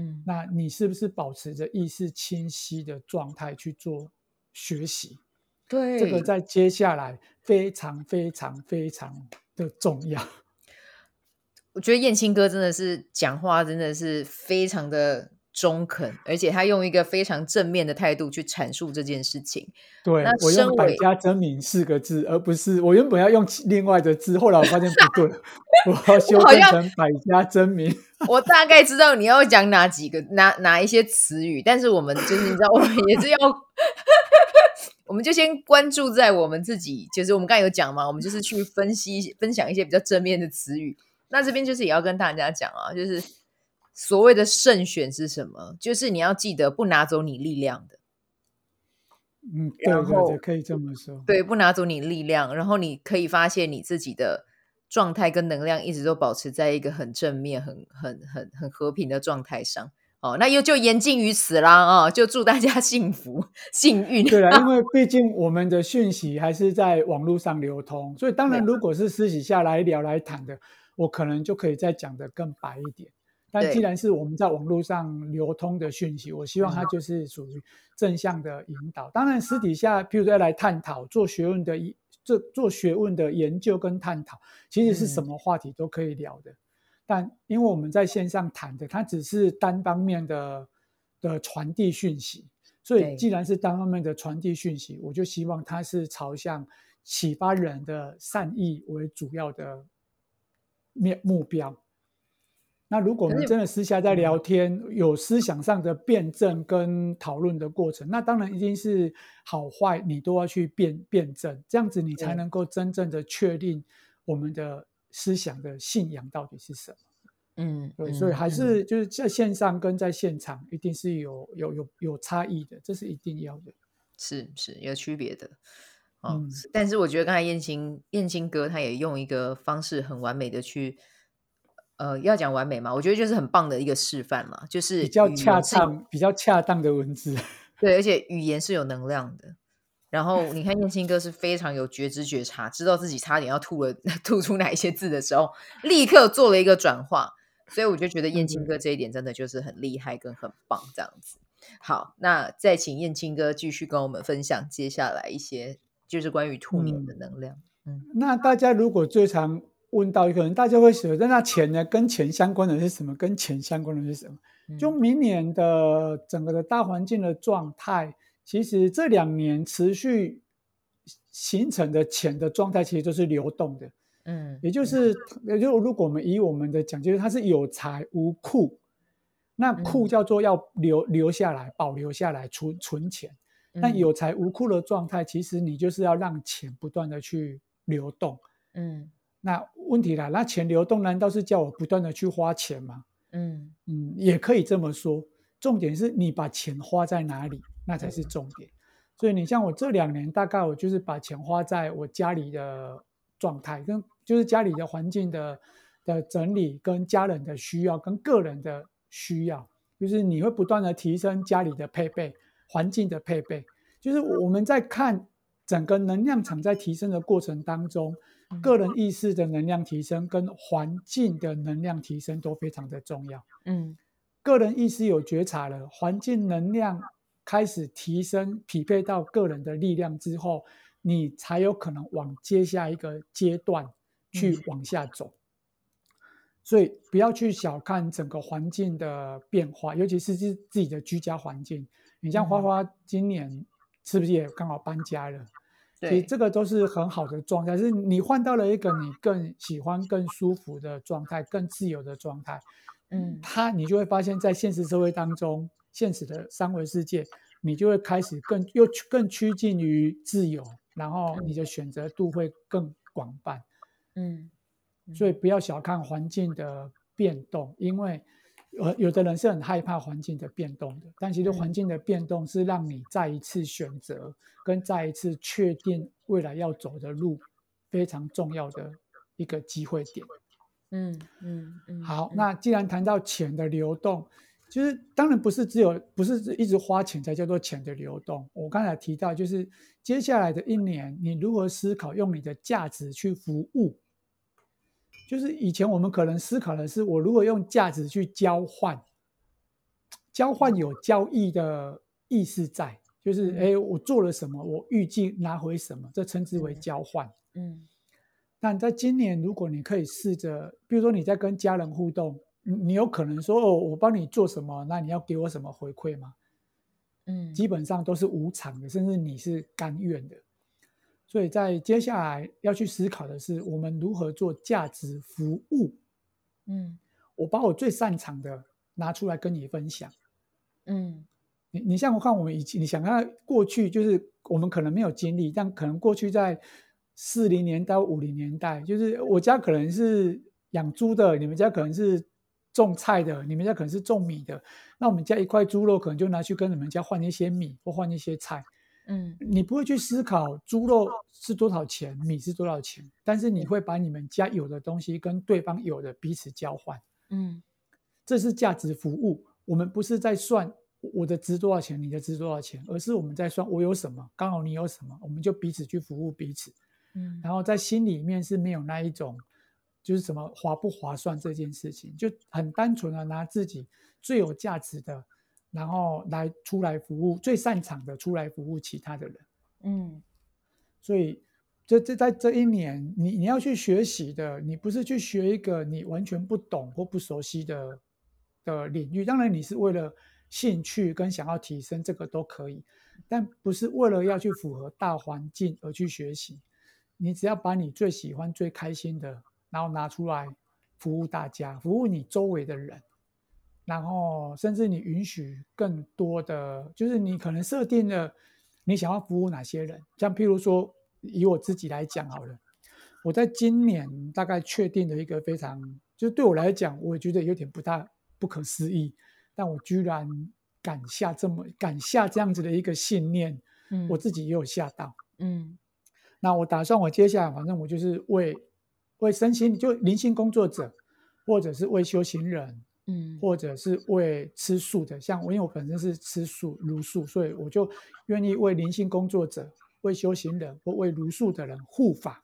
Speaker 2: 嗯，那你是不是保持着意识清晰的状态去做学习？
Speaker 1: 对，
Speaker 2: 这个在接下来非常非常非常的重要。
Speaker 1: 我觉得燕青哥真的是讲话真的是非常的中肯，而且他用一个非常正面的态度去阐述这件事情。
Speaker 2: 对，我用“百家争鸣”四个字，而不是我原本要用另外的字，后来我发现不对，我要修正成“百家争鸣”。
Speaker 1: 我大概知道你要讲哪几个、哪哪一些词语，但是我们就是你知道，我们也是要，我们就先关注在我们自己。就是我们刚才有讲嘛，我们就是去分析、分享一些比较正面的词语。那这边就是也要跟大家讲啊，就是。所谓的慎选是什么？就是你要记得不拿走你力量的。
Speaker 2: 嗯，对对对，可以这么说。
Speaker 1: 对，不拿走你力量，然后你可以发现你自己的状态跟能量一直都保持在一个很正面、很很很很和平的状态上。哦，那又就言尽于此啦啊、哦！就祝大家 幸福幸运。
Speaker 2: 对啊，因为 毕竟我们的讯息还是在网络上流通，所以当然如果是私底下来聊来谈的，我可能就可以再讲的更白一点。但既然是我们在网络上流通的讯息，我希望它就是属于正向的引导。当然私底下，譬如说要来探讨做学问的一做做学问的研究跟探讨，其实是什么话题都可以聊的。但因为我们在线上谈的，它只是单方面的的传递讯息，所以既然是单方面的传递讯息，我就希望它是朝向启发人的善意为主要的面目标。那如果我们真的私下在聊天，有思想上的辩证跟讨论的过程，那当然一定是好坏你都要去辩辩证，这样子你才能够真正的确定我们的。思想的信仰到底是什么？嗯，对，所以还是就是在线上跟在现场一定是有有有有差异的，这是一定要的，
Speaker 1: 是是有区别的。哦，嗯，但是我觉得刚才燕青燕青哥他也用一个方式很完美的去，呃，要讲完美嘛，我觉得就是很棒的一个示范嘛，就是
Speaker 2: 比较恰当、比较恰当的文字，
Speaker 1: 对，而且语言是有能量的。然后你看，燕青哥是非常有觉知觉察，知道自己差点要吐了，吐出哪一些字的时候，立刻做了一个转化。所以我就觉得燕青哥这一点真的就是很厉害跟很棒，这样子。好，那再请燕青哥继续跟我们分享接下来一些就是关于兔年的能量。
Speaker 2: 嗯，嗯，那大家如果最常问到一个人，大家会说，那钱呢？跟钱相关的是什么？跟钱相关的是什么？就明年的整个的大环境的状态。其实这两年持续形成的钱的状态，其实都是流动的，嗯，也就是，也就如果我们以我们的讲，就是它是有财无库，那库叫做要留留下来，保留下来，存存钱。那有财无库的状态，其实你就是要让钱不断的去流动，嗯，那问题来，那钱流动难道是叫我不断的去花钱吗？嗯嗯，也可以这么说。重点是你把钱花在哪里，那才是重点。所以你像我这两年，大概我就是把钱花在我家里的状态，跟就是家里的环境的的整理，跟家人的需要，跟个人的需要，就是你会不断的提升家里的配备，环境的配备。就是我们在看整个能量场在提升的过程当中，个人意识的能量提升跟环境的能量提升都非常的重要。嗯。个人意识有觉察了，环境能量开始提升，匹配到个人的力量之后，你才有可能往接下一个阶段去往下走。所以不要去小看整个环境的变化，尤其是自自己的居家环境。你像花花今年是不是也刚好搬家了？所以这个都是很好的状态，是你换到了一个你更喜欢、更舒服的状态，更自由的状态。嗯，他你就会发现，在现实社会当中，现实的三维世界，你就会开始更又更趋近于自由，然后你的选择度会更广泛。嗯，所以不要小看环境的变动，因为呃，有的人是很害怕环境的变动的，但其实环境的变动是让你再一次选择跟再一次确定未来要走的路非常重要的一个机会点。嗯嗯嗯，好，那既然谈到钱的流动，其实当然不是只有不是一直花钱才叫做钱的流动。我刚才提到，就是接下来的一年，你如何思考用你的价值去服务？就是以前我们可能思考的是，我如果用价值去交换，交换有交易的意思在，就是哎，我做了什么，我预计拿回什么，这称之为交换。嗯。但在今年，如果你可以试着，比如说你在跟家人互动，你有可能说哦，我帮你做什么，那你要给我什么回馈吗？嗯，基本上都是无偿的，甚至你是甘愿的。所以在接下来要去思考的是，我们如何做价值服务。嗯，我把我最擅长的拿出来跟你分享。嗯，你你像我看我们以前，你想看过去，就是我们可能没有经历，但可能过去在。四零年到五零年代，就是我家可能是养猪的，你们家可能是种菜的，你们家可能是种米的。那我们家一块猪肉，可能就拿去跟你们家换一些米或换一些菜。
Speaker 1: 嗯，
Speaker 2: 你不会去思考猪肉是多少钱，米是多少钱，但是你会把你们家有的东西跟对方有的彼此交换。
Speaker 1: 嗯，
Speaker 2: 这是价值服务。我们不是在算我的值多少钱，你的值多少钱，而是我们在算我有什么，刚好你有什么，我们就彼此去服务彼此。
Speaker 1: 嗯，
Speaker 2: 然后在心里面是没有那一种，就是什么划不划算这件事情，就很单纯的拿自己最有价值的，然后来出来服务，最擅长的出来服务其他的人。
Speaker 1: 嗯，
Speaker 2: 所以这这在这一年，你你要去学习的，你不是去学一个你完全不懂或不熟悉的的领域，当然你是为了兴趣跟想要提升，这个都可以，但不是为了要去符合大环境而去学习。你只要把你最喜欢、最开心的，然后拿出来服务大家，服务你周围的人，然后甚至你允许更多的，就是你可能设定了你想要服务哪些人。像譬如说，以我自己来讲好了，我在今年大概确定了一个非常，就是对我来讲，我觉得有点不大不可思议，但我居然敢下这么敢下这样子的一个信念，
Speaker 1: 嗯，
Speaker 2: 我自己也有吓到，
Speaker 1: 嗯。
Speaker 2: 那我打算，我接下来反正我就是为为身心，就灵性工作者，或者是为修行人，
Speaker 1: 嗯，
Speaker 2: 或者是为吃素的，像我，因为我本身是吃素茹素，所以我就愿意为灵性工作者、为修行人或为茹素的人护法。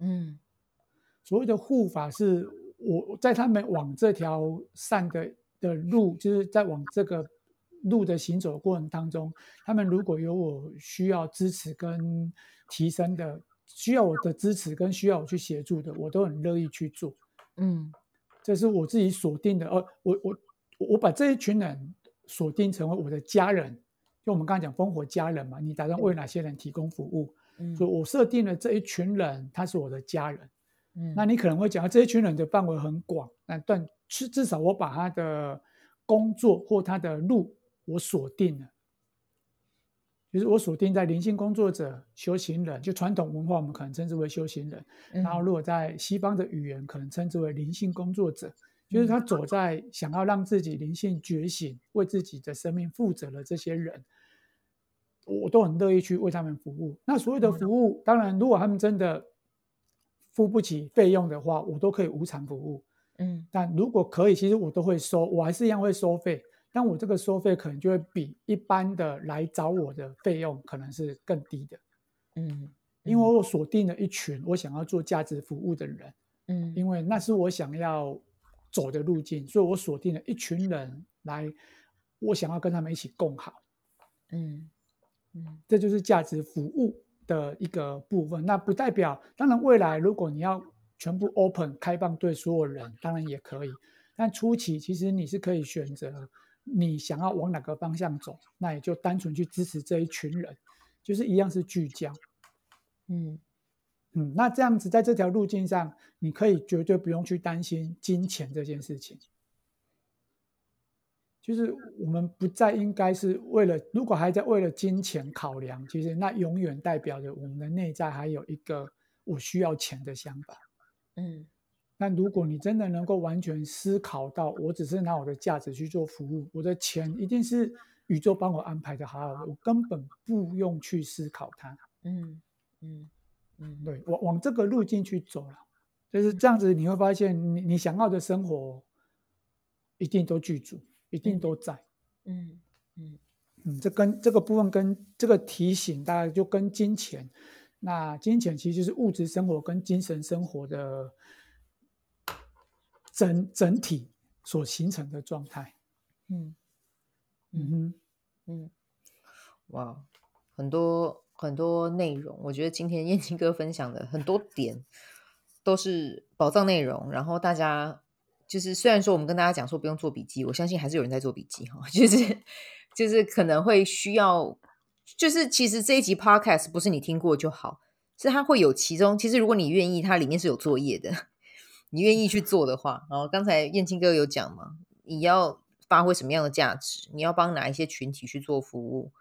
Speaker 1: 嗯，
Speaker 2: 所谓的护法是我在他们往这条善的的路，就是在往这个路的行走的过程当中，他们如果有我需要支持跟提升的，需要我的支持跟需要我去协助的，我都很乐意去做。
Speaker 1: 嗯，
Speaker 2: 这是我自己锁定的。呃，我我我把这一群人锁定成为我的家人，就我们刚才讲烽火家人嘛，你打算为哪些人提供服务？
Speaker 1: 嗯，
Speaker 2: 所以我设定了这一群人，他是我的家人。
Speaker 1: 嗯，
Speaker 2: 那你可能会讲，这一群人的范围很广，那但至至少我把他的工作或他的路我锁定了。就是我锁定在灵性工作者、修行人，就传统文化我们可能称之为修行人。
Speaker 1: 嗯、
Speaker 2: 然后如果在西方的语言，可能称之为灵性工作者，就是他走在想要让自己灵性觉醒、为自己的生命负责的这些人，我都很乐意去为他们服务。那所有的服务，嗯、当然如果他们真的付不起费用的话，我都可以无偿服务。
Speaker 1: 嗯，
Speaker 2: 但如果可以，其实我都会收，我还是一样会收费。但我这个收费可能就会比一般的来找我的费用可能是更低的，
Speaker 1: 嗯，
Speaker 2: 因为我锁定了一群我想要做价值服务的人，
Speaker 1: 嗯，
Speaker 2: 因为那是我想要走的路径，所以我锁定了一群人来，我想要跟他们一起共好，
Speaker 1: 嗯，嗯，
Speaker 2: 这就是价值服务的一个部分。那不代表，当然未来如果你要全部 open 开放对所有人，当然也可以，但初期其实你是可以选择。你想要往哪个方向走，那也就单纯去支持这一群人，就是一样是聚焦。
Speaker 1: 嗯
Speaker 2: 嗯，那这样子在这条路径上，你可以绝对不用去担心金钱这件事情。就是我们不再应该是为了，如果还在为了金钱考量，其实那永远代表着我们的内在还有一个我需要钱的想法。
Speaker 1: 嗯。
Speaker 2: 但如果你真的能够完全思考到，我只是拿我的价值去做服务，我的钱一定是宇宙帮我安排的好我根本不用去思考它。
Speaker 1: 嗯嗯嗯，
Speaker 2: 对，往往这个路径去走了，就是这样子，你会发现你你想要的生活一定都具足，一定都在。
Speaker 1: 嗯嗯
Speaker 2: 嗯，这跟这个部分跟这个提醒，大概就跟金钱，那金钱其实就是物质生活跟精神生活的。整整体所形成的状态，
Speaker 1: 嗯
Speaker 2: 嗯哼
Speaker 1: 嗯，哇，很多很多内容，我觉得今天燕青哥分享的很多点都是宝藏内容。然后大家就是虽然说我们跟大家讲说不用做笔记，我相信还是有人在做笔记哈，就是就是可能会需要，就是其实这一集 podcast 不是你听过就好，是它会有其中，其实如果你愿意，它里面是有作业的。你愿意去做的话，然后刚才燕青哥有讲嘛，你要发挥什么样的价值，你要帮哪一些群体去做服务，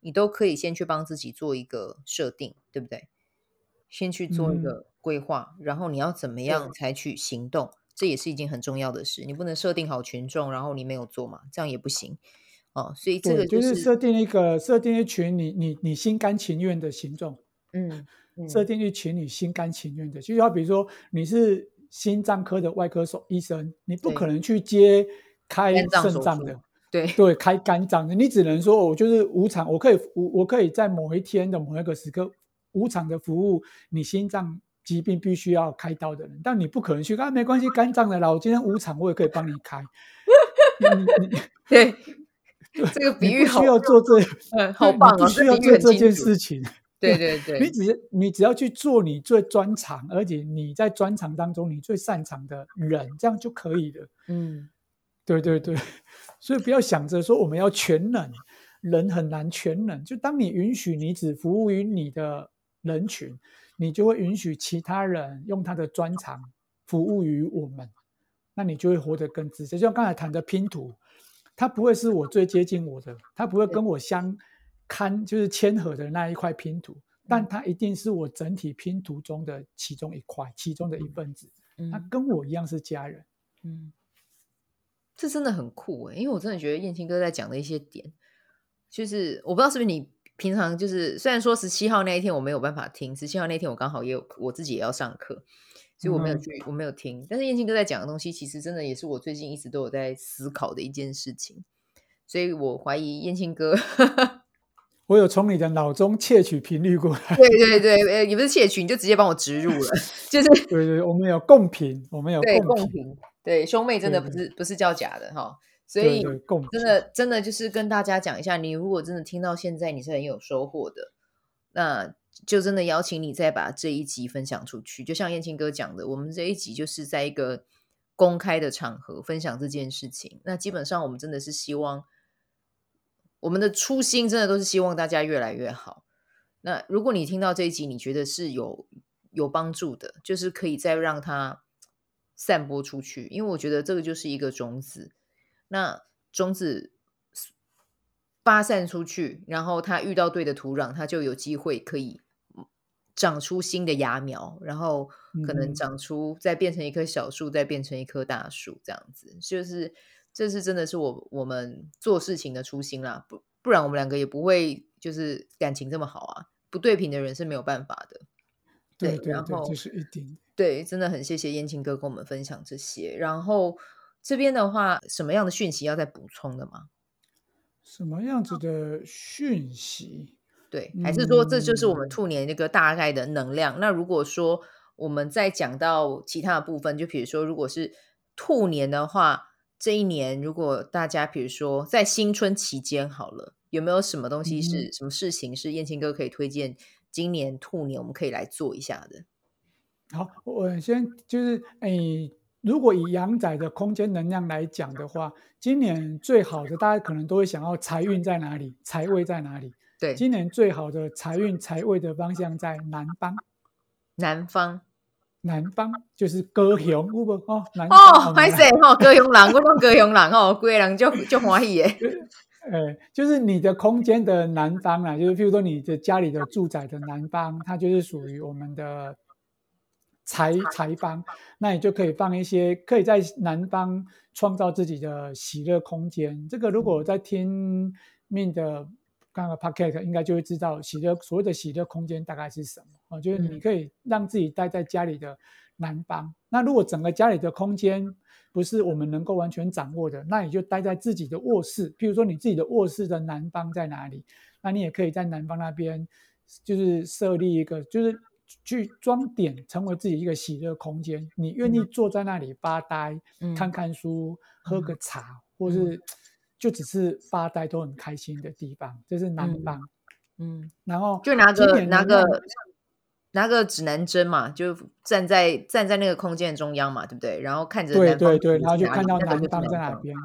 Speaker 1: 你都可以先去帮自己做一个设定，对不对？先去做一个规划，嗯、然后你要怎么样采取行动，这也是一件很重要的事。你不能设定好群众，然后你没有做嘛，这样也不行。哦，所以这个
Speaker 2: 就是设定一个设定一群你你你心甘情愿的行动，
Speaker 1: 嗯，
Speaker 2: 设定一群你心甘情愿的，就要比如说你是心脏科的外科手医生，你不可能去接开肾脏的，
Speaker 1: 对。
Speaker 2: 对，开肝脏的，你只能说我就是无偿，我可以我我可以在某一天的某一个时刻无偿的服务你心脏疾病必须要开刀的人，但你不可能去，啊没关系，肝脏的啦，我今天无偿我也可以帮你开，
Speaker 1: 对。这个比喻好，
Speaker 2: 需要做这，
Speaker 1: 嗯，好棒啊！
Speaker 2: 需要做这件事情，对
Speaker 1: 对对，
Speaker 2: 你只你只要去做你最专长，而且你在专长当中你最擅长的人，这样就可以了。
Speaker 1: 嗯，
Speaker 2: 对对对，所以不要想着说我们要全能，人很难全能。就当你允许你只服务于你的人群，你就会允许其他人用他的专长服务于我们，那你就会活得更自在。就像刚才谈的拼图。它不会是我最接近我的，它不会跟我相看，就是嵌合的那一块拼图，但它一定是我整体拼图中的其中一块，其中的一份子。它跟我一样是家人。
Speaker 1: 嗯，这真的很酷欸，因为我真的觉得燕青哥在讲的一些点，就是我不知道是不是你平常就是，虽然说十七号那一天我没有办法听，十七号那一天我刚好也有我自己也要上课。所以我没有去，嗯、我没有听。但是燕青哥在讲的东西，其实真的也是我最近一直都有在思考的一件事情。所以我怀疑燕青哥，
Speaker 2: 我有从你的脑中窃取频率过来。
Speaker 1: 对对对，呃，也不是窃取，你就直接帮我植入了。就是
Speaker 2: 对对，我们有共频，我们有共
Speaker 1: 共频。对，兄妹真的不是不是叫假的哈。所以真的真的就是跟大家讲一下，你如果真的听到现在，你是很有收获的。那。就真的邀请你再把这一集分享出去，就像燕青哥讲的，我们这一集就是在一个公开的场合分享这件事情。那基本上我们真的是希望，我们的初心真的都是希望大家越来越好。那如果你听到这一集，你觉得是有有帮助的，就是可以再让它散播出去，因为我觉得这个就是一个种子。那种子。发散出去，然后它遇到对的土壤，它就有机会可以长出新的芽苗，然后可能长出再变成一棵小树，再变成一棵大树，这样子就是这是真的是我我们做事情的初心啦，不不然我们两个也不会就是感情这么好啊，不对频的人是没有办法的。
Speaker 2: 对，对对，然后这是一定。
Speaker 1: 对，真的很谢谢燕青哥跟我们分享这些。然后这边的话，什么样的讯息要再补充的吗？
Speaker 2: 什么样子的讯息？
Speaker 1: 对，还是说这就是我们兔年那个大概的能量？嗯、那如果说我们再讲到其他的部分，就比如说，如果是兔年的话，这一年如果大家比如说在新春期间好了，有没有什么东西是、嗯、什么事情是燕青哥可以推荐？今年兔年我们可以来做一下的。
Speaker 2: 好，我先就是诶。如果以阳宅的空间能量来讲的话，今年最好的大家可能都会想要财运在哪里，财位在哪里？
Speaker 1: 对，
Speaker 2: 今年最好的财运财位的方向在南方。
Speaker 1: 南方，
Speaker 2: 南方就是高雄，有无哦？南
Speaker 1: 方哦，歹势哦，高雄人，我讲高雄人哦，贵人就就欢喜耶。
Speaker 2: 呃，就是你的空间的南方啊，就是譬如说你的家里的住宅的南方，它就是属于我们的。财财方，那你就可以放一些，可以在南方创造自己的喜乐空间。这个如果在听命的刚刚 Pocket 应该就会知道喜乐所谓的喜乐空间大概是什么啊？就是你可以让自己待在家里的南方。那如果整个家里的空间不是我们能够完全掌握的，那你就待在自己的卧室。譬如说你自己的卧室的南方在哪里？那你也可以在南方那边，就是设立一个，就是。去装点，成为自己一个喜乐空间。你愿意坐在那里发呆，嗯、看看书，喝个茶，嗯、或是就只是发呆都很开心的地方，这是南方。嗯，嗯然后
Speaker 1: 就拿个拿个拿个指南针嘛，就站在站在那个空间中央嘛，对不对？然后看着
Speaker 2: 对对对，然后就看到南方在哪边。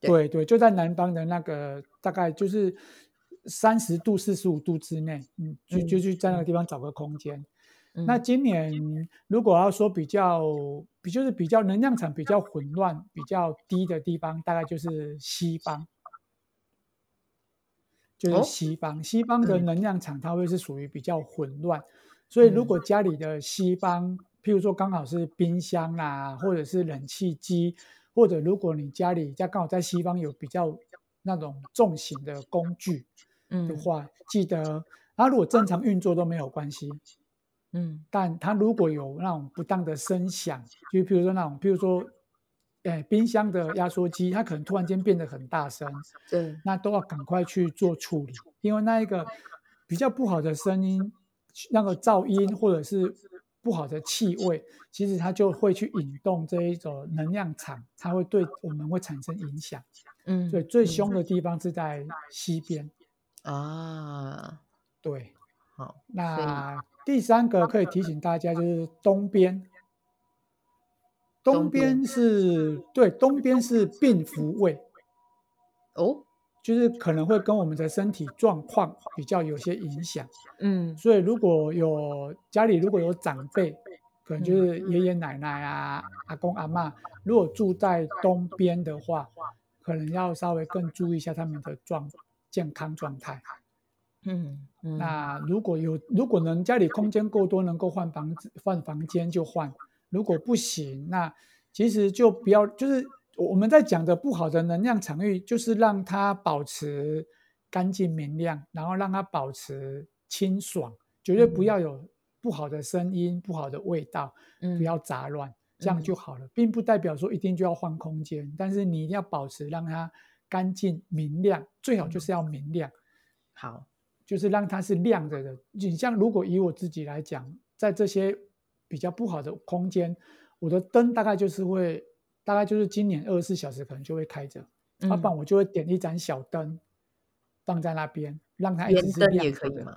Speaker 2: 对，对对，就在南方的那个大概就是三十度、四十五度之内，嗯，就就去在那个地方找个空间。那今年如果要说比较比就是比较能量场比较混乱、比较低的地方，大概就是西方，就是西方。西方的能量场它会是属于比较混乱，所以如果家里的西方，譬如说刚好是冰箱啊，或者是冷气机，或者如果你家里家刚好在西方有比较那种重型的工具的话，嗯、记得它如果正常运作都没有关系。嗯，但它如果有那种不当的声响，就比如说那种，比如说，哎，冰箱的压缩机，它可能突然间变得很大声，对，那都要赶快去做处理，因为那一个比较不好的声音，那个噪音或者是不好的气味，其实它就会去引动这一种能量场，它会对我们会产生影响。嗯，所以最凶的。地方是在西边啊，对，好，那。第三个可以提醒大家，就是东边，东边是对，东边是病符位，哦，就是可能会跟我们的身体状况比较有些影响，嗯，所以如果有家里如果有长辈，可能就是爷爷奶奶啊、阿公阿嬷，如果住在东边的话，可能要稍微更注意一下他们的状健康状态。嗯，嗯，那如果有，如果能家里空间够多，能够换房子、换房间就换。如果不行，那其实就不要。就是我们在讲的不好的能量场域，就是让它保持干净明亮，然后让它保持清爽，绝对不要有不好的声音、不好的味道，不要杂乱，这样就好了。并不代表说一定就要换空间，但是你一定要保持让它干净明亮，最好就是要明亮。好。就是让它是亮着的。你像如果以我自己来讲，在这些比较不好的空间，我的灯大概就是会，大概就是今年二十四小时可能就会开着，要、嗯、不然我就会点一盏小灯放在那边，让它一直是亮着的。也可以吗？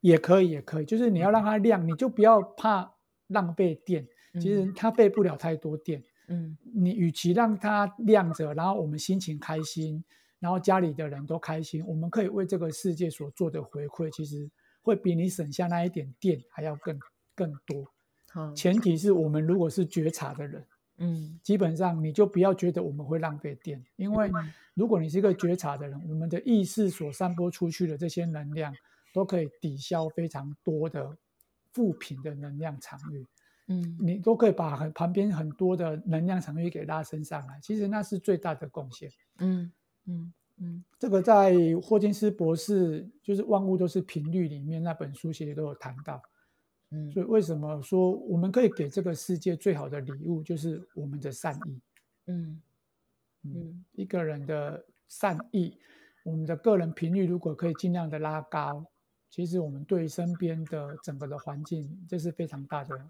Speaker 2: 也可以，也可以。就是你要让它亮，你就不要怕浪费电。其实它费不了太多电。嗯，你与其让它亮着，然后我们心情开心。然后家里的人都开心，我们可以为这个世界所做的回馈，其实会比你省下那一点电还要更更多。好，前提是我们如果是觉察的人，嗯，基本上你就不要觉得我们会浪费电，因为如果你是一个觉察的人，我们的意识所散播出去的这些能量，都可以抵消非常多的负频的能量场域。嗯，你都可以把很旁边很多的能量场域给拉升上来，其实那是最大的贡献。嗯。嗯嗯，这个在霍金斯博士就是《万物都是频率》里面那本书写的都有谈到。嗯，所以为什么说我们可以给这个世界最好的礼物就是我们的善意？嗯嗯，一个人的善意，我们的个人频率如果可以尽量的拉高，其实我们对身边的整个的环境这是非常大的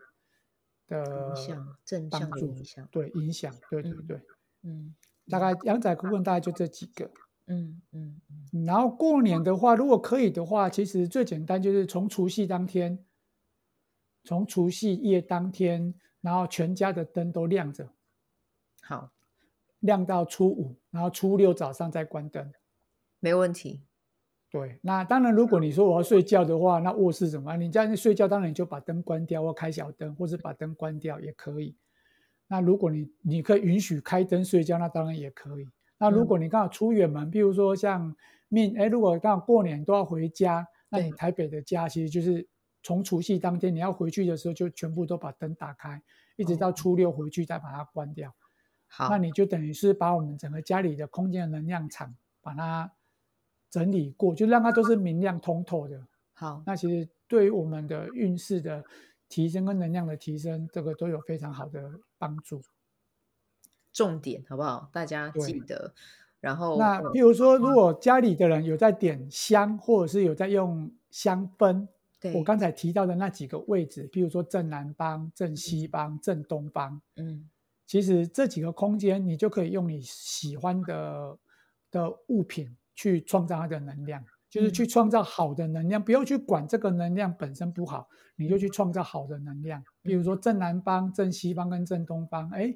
Speaker 2: 的影响，正向的影响，对影响，对对对，嗯。大概阳宅部分大概就这几个，嗯嗯嗯。然后过年的话，如果可以的话，其实最简单就是从除夕当天，从除夕夜当天，然后全家的灯都亮着，好，亮到初五，然后初六早上再关灯，
Speaker 1: 没问题。
Speaker 2: 对，那当然，如果你说我要睡觉的话，那卧室怎么办？你在睡觉，当然你就把灯关掉，或开小灯，或者把灯关掉也可以。那如果你你可以允许开灯睡觉，那当然也可以。那如果你刚好出远门，比如说像命，哎，如果刚好过年都要回家，那你台北的家其实就是从除夕当天你要回去的时候，就全部都把灯打开，一直到初六回去再把它关掉。好，那你就等于是把我们整个家里的空间的能量场把它整理过，就让它都是明亮通透的。好，那其实对于我们的运势的。提升跟能量的提升，这个都有非常好的帮助。
Speaker 1: 重点好不好？大家记得。然后，
Speaker 2: 那比如说，如果家里的人有在点香，或者是有在用香氛，对我刚才提到的那几个位置，比如说正南方、正西方、正东方，嗯，其实这几个空间，你就可以用你喜欢的的物品去创造它的能量。就是去创造好的能量，不要去管这个能量本身不好，你就去创造好的能量。比如说正南方、正西方跟正东方。哎，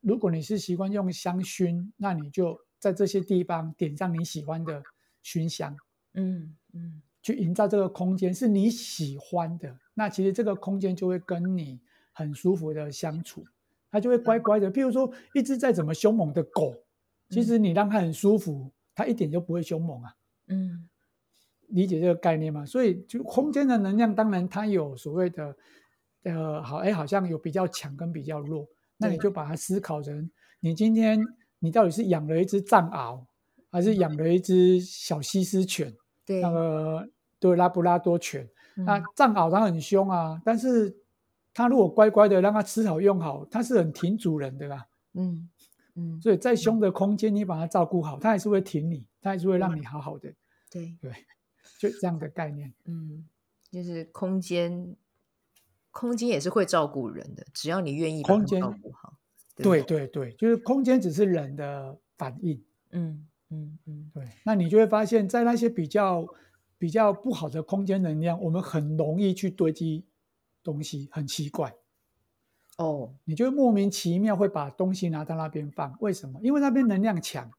Speaker 2: 如果你是习惯用香薰，那你就在这些地方点上你喜欢的熏香，嗯嗯，去营造这个空间是你喜欢的。那其实这个空间就会跟你很舒服的相处，它就会乖乖的。譬如说，一只再怎么凶猛的狗，其实你让它很舒服，它一点就不会凶猛啊。嗯。理解这个概念嘛？所以就空间的能量，当然它有所谓的，呃，好，哎，好像有比较强跟比较弱，那你就把它思考成，你今天你到底是养了一只藏獒，还是养了一只小西施犬，
Speaker 1: 对，
Speaker 2: 那个对拉布拉多犬，嗯、那藏獒它很凶啊，但是它如果乖乖的让它吃好用好，它是很挺主人的啦。嗯嗯，所以再凶的空间，你把它照顾好，它还是会挺你，它还是会让你好好的。
Speaker 1: 对。
Speaker 2: 对，就这样的概念。
Speaker 1: 嗯，就是空间，空间也是会照顾人的，只要你愿意把它照顾好。
Speaker 2: 对对对，就是空间只是人的反应。嗯嗯嗯，对。那你就会发现，在那些比较比较不好的空间能量，我们很容易去堆积东西，很奇怪。哦，你就莫名其妙会把东西拿到那边放，为什么？因为那边能量强。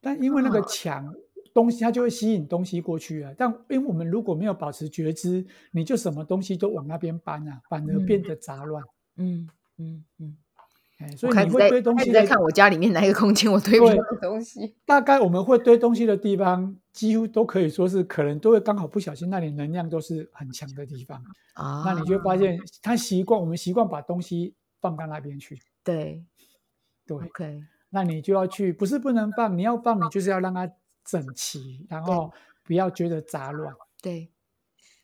Speaker 2: 但因为那个强东西，它就会吸引东西过去啊。但因为我们如果没有保持觉知，你就什么东西都往那边搬啊，反而变得杂乱。嗯。嗯嗯嗯，
Speaker 1: 哎，所以你会堆东西在，在看我家里面哪一个空间我堆不了东西。
Speaker 2: 大概我们会堆东西的地方，几乎都可以说是可能都会刚好不小心，那里能量都是很强的地方啊。那你就会发现，他习惯我们习惯把东西放到那边去。
Speaker 1: 对，
Speaker 2: 对
Speaker 1: ，OK。
Speaker 2: 那你就要去，不是不能放，你要放，你就是要让它整齐，然后不要觉得杂乱。
Speaker 1: 对，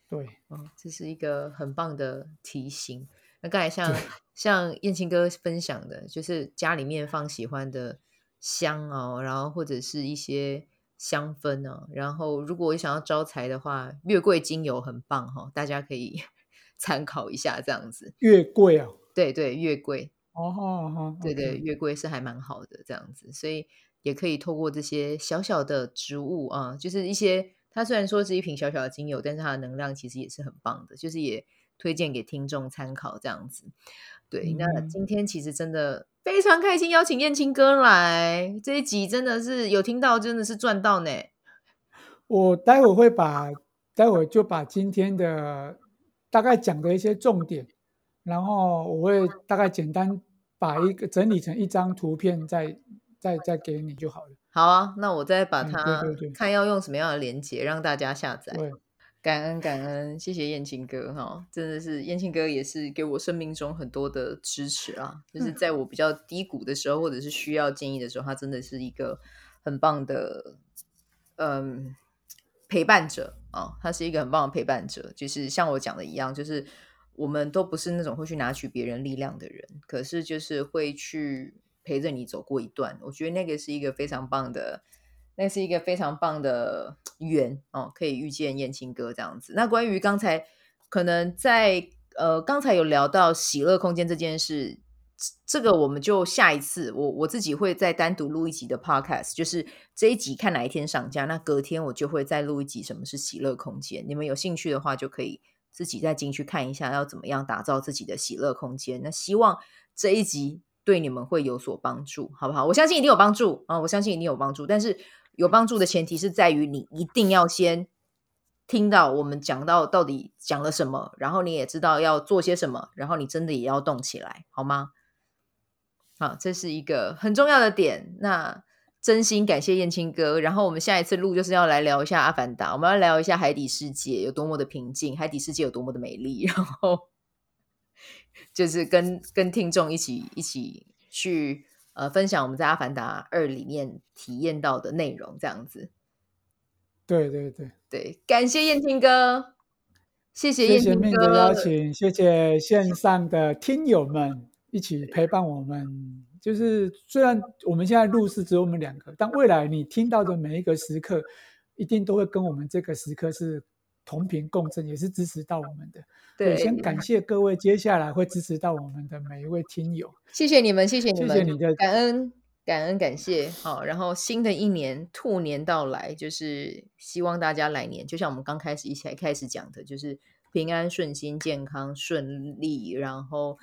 Speaker 2: 对，
Speaker 1: 嗯，这是一个很棒的提醒。那刚才像 像燕青哥分享的，就是家里面放喜欢的香哦，然后或者是一些香氛哦，然后如果想要招财的话，月桂精油很棒哈、哦，大家可以 参考一下这样子。
Speaker 2: 月桂啊，
Speaker 1: 对对，月桂。
Speaker 2: 哦，哦，
Speaker 1: 对对，月桂是还蛮好的这样子，所以也可以透过这些小小的植物啊，就是一些它虽然说是一瓶小小的精油，但是它的能量其实也是很棒的，就是也。推荐给听众参考，这样子。对，嗯、那今天其实真的非常开心，邀请燕青哥来这一集，真的是有听到，真的是赚到呢。
Speaker 2: 我待会会把，待会就把今天的大概讲的一些重点，然后我会大概简单把一个整理成一张图片再，再再再给你就好了。
Speaker 1: 好啊，那我再把它看要用什么样的连接让大家下载。感恩感恩，谢谢燕青哥哈，真的是燕青哥也是给我生命中很多的支持啊，就是在我比较低谷的时候，或者是需要建议的时候，他真的是一个很棒的嗯陪伴者啊，他是一个很棒的陪伴者，就是像我讲的一样，就是我们都不是那种会去拿取别人力量的人，可是就是会去陪着你走过一段，我觉得那个是一个非常棒的。那是一个非常棒的缘哦，可以遇见燕青哥这样子。那关于刚才可能在呃刚才有聊到喜乐空间这件事，这个我们就下一次我我自己会再单独录一集的 podcast，就是这一集看哪一天上架，那隔天我就会再录一集什么是喜乐空间。你们有兴趣的话，就可以自己再进去看一下，要怎么样打造自己的喜乐空间。那希望这一集对你们会有所帮助，好不好？我相信一定有帮助啊，我相信一定有帮助，但是。有帮助的前提是在于你一定要先听到我们讲到到底讲了什么，然后你也知道要做些什么，然后你真的也要动起来，好吗？好，这是一个很重要的点。那真心感谢燕青哥，然后我们下一次录就是要来聊一下阿凡达，我们要聊一下海底世界有多么的平静，海底世界有多么的美丽，然后就是跟跟听众一起一起去。呃，分享我们在《阿凡达二》里面体验到的内容，这样子。
Speaker 2: 对对对
Speaker 1: 对，感谢燕青哥，谢谢燕青哥，谢谢的
Speaker 2: 邀请，谢谢线上的听友们一起陪伴我们。就是虽然我们现在录是只有我们两个，但未来你听到的每一个时刻，一定都会跟我们这个时刻是。同频共振也是支持到我们的，对，先感谢各位，接下来会支持到我们的每一位听友，
Speaker 1: 谢谢你们，谢谢你们，
Speaker 2: 谢谢你的
Speaker 1: 感恩，感恩感谢，好，然后新的一年兔年到来，就是希望大家来年，就像我们刚开始一起来开始讲的，就是平安顺心、健康顺利，然后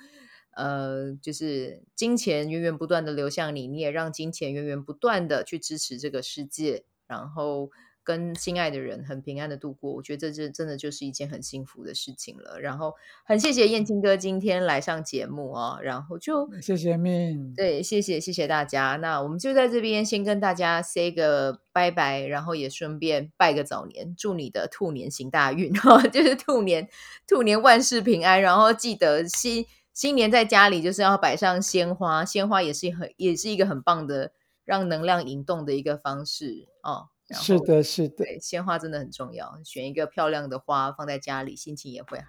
Speaker 1: 呃，就是金钱源源不断的流向你，你也让金钱源源不断的去支持这个世界，然后。跟心爱的人很平安的度过，我觉得这这真的就是一件很幸福的事情了。然后很谢谢燕青哥今天来上节目啊，然后就
Speaker 2: 谢谢 Min，
Speaker 1: 对，谢谢谢谢大家。那我们就在这边先跟大家 say 个拜拜，然后也顺便拜个早年，祝你的兔年行大运哈，就是兔年兔年万事平安。然后记得新新年在家里就是要摆上鲜花，鲜花也是很也是一个很棒的。让能量引动的一个方式哦。
Speaker 2: 是的，是的，
Speaker 1: 对，鲜花真的很重要，选一个漂亮的花放在家里，心情也会好。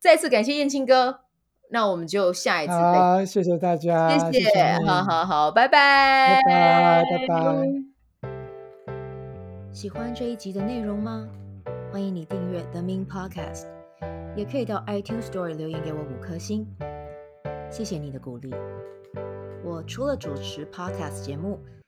Speaker 1: 再次感谢燕青哥，那我们就下一次再见。
Speaker 2: 好，谢谢大家，
Speaker 1: 谢谢，谢谢好好好，拜
Speaker 2: 拜，拜拜，拜拜。
Speaker 1: 喜欢这一集的内容吗？欢迎你订阅 The Min Podcast，也可以到 iTunes Store 留言给我五颗星，谢谢你的鼓励。我除了主持 Podcast 节目，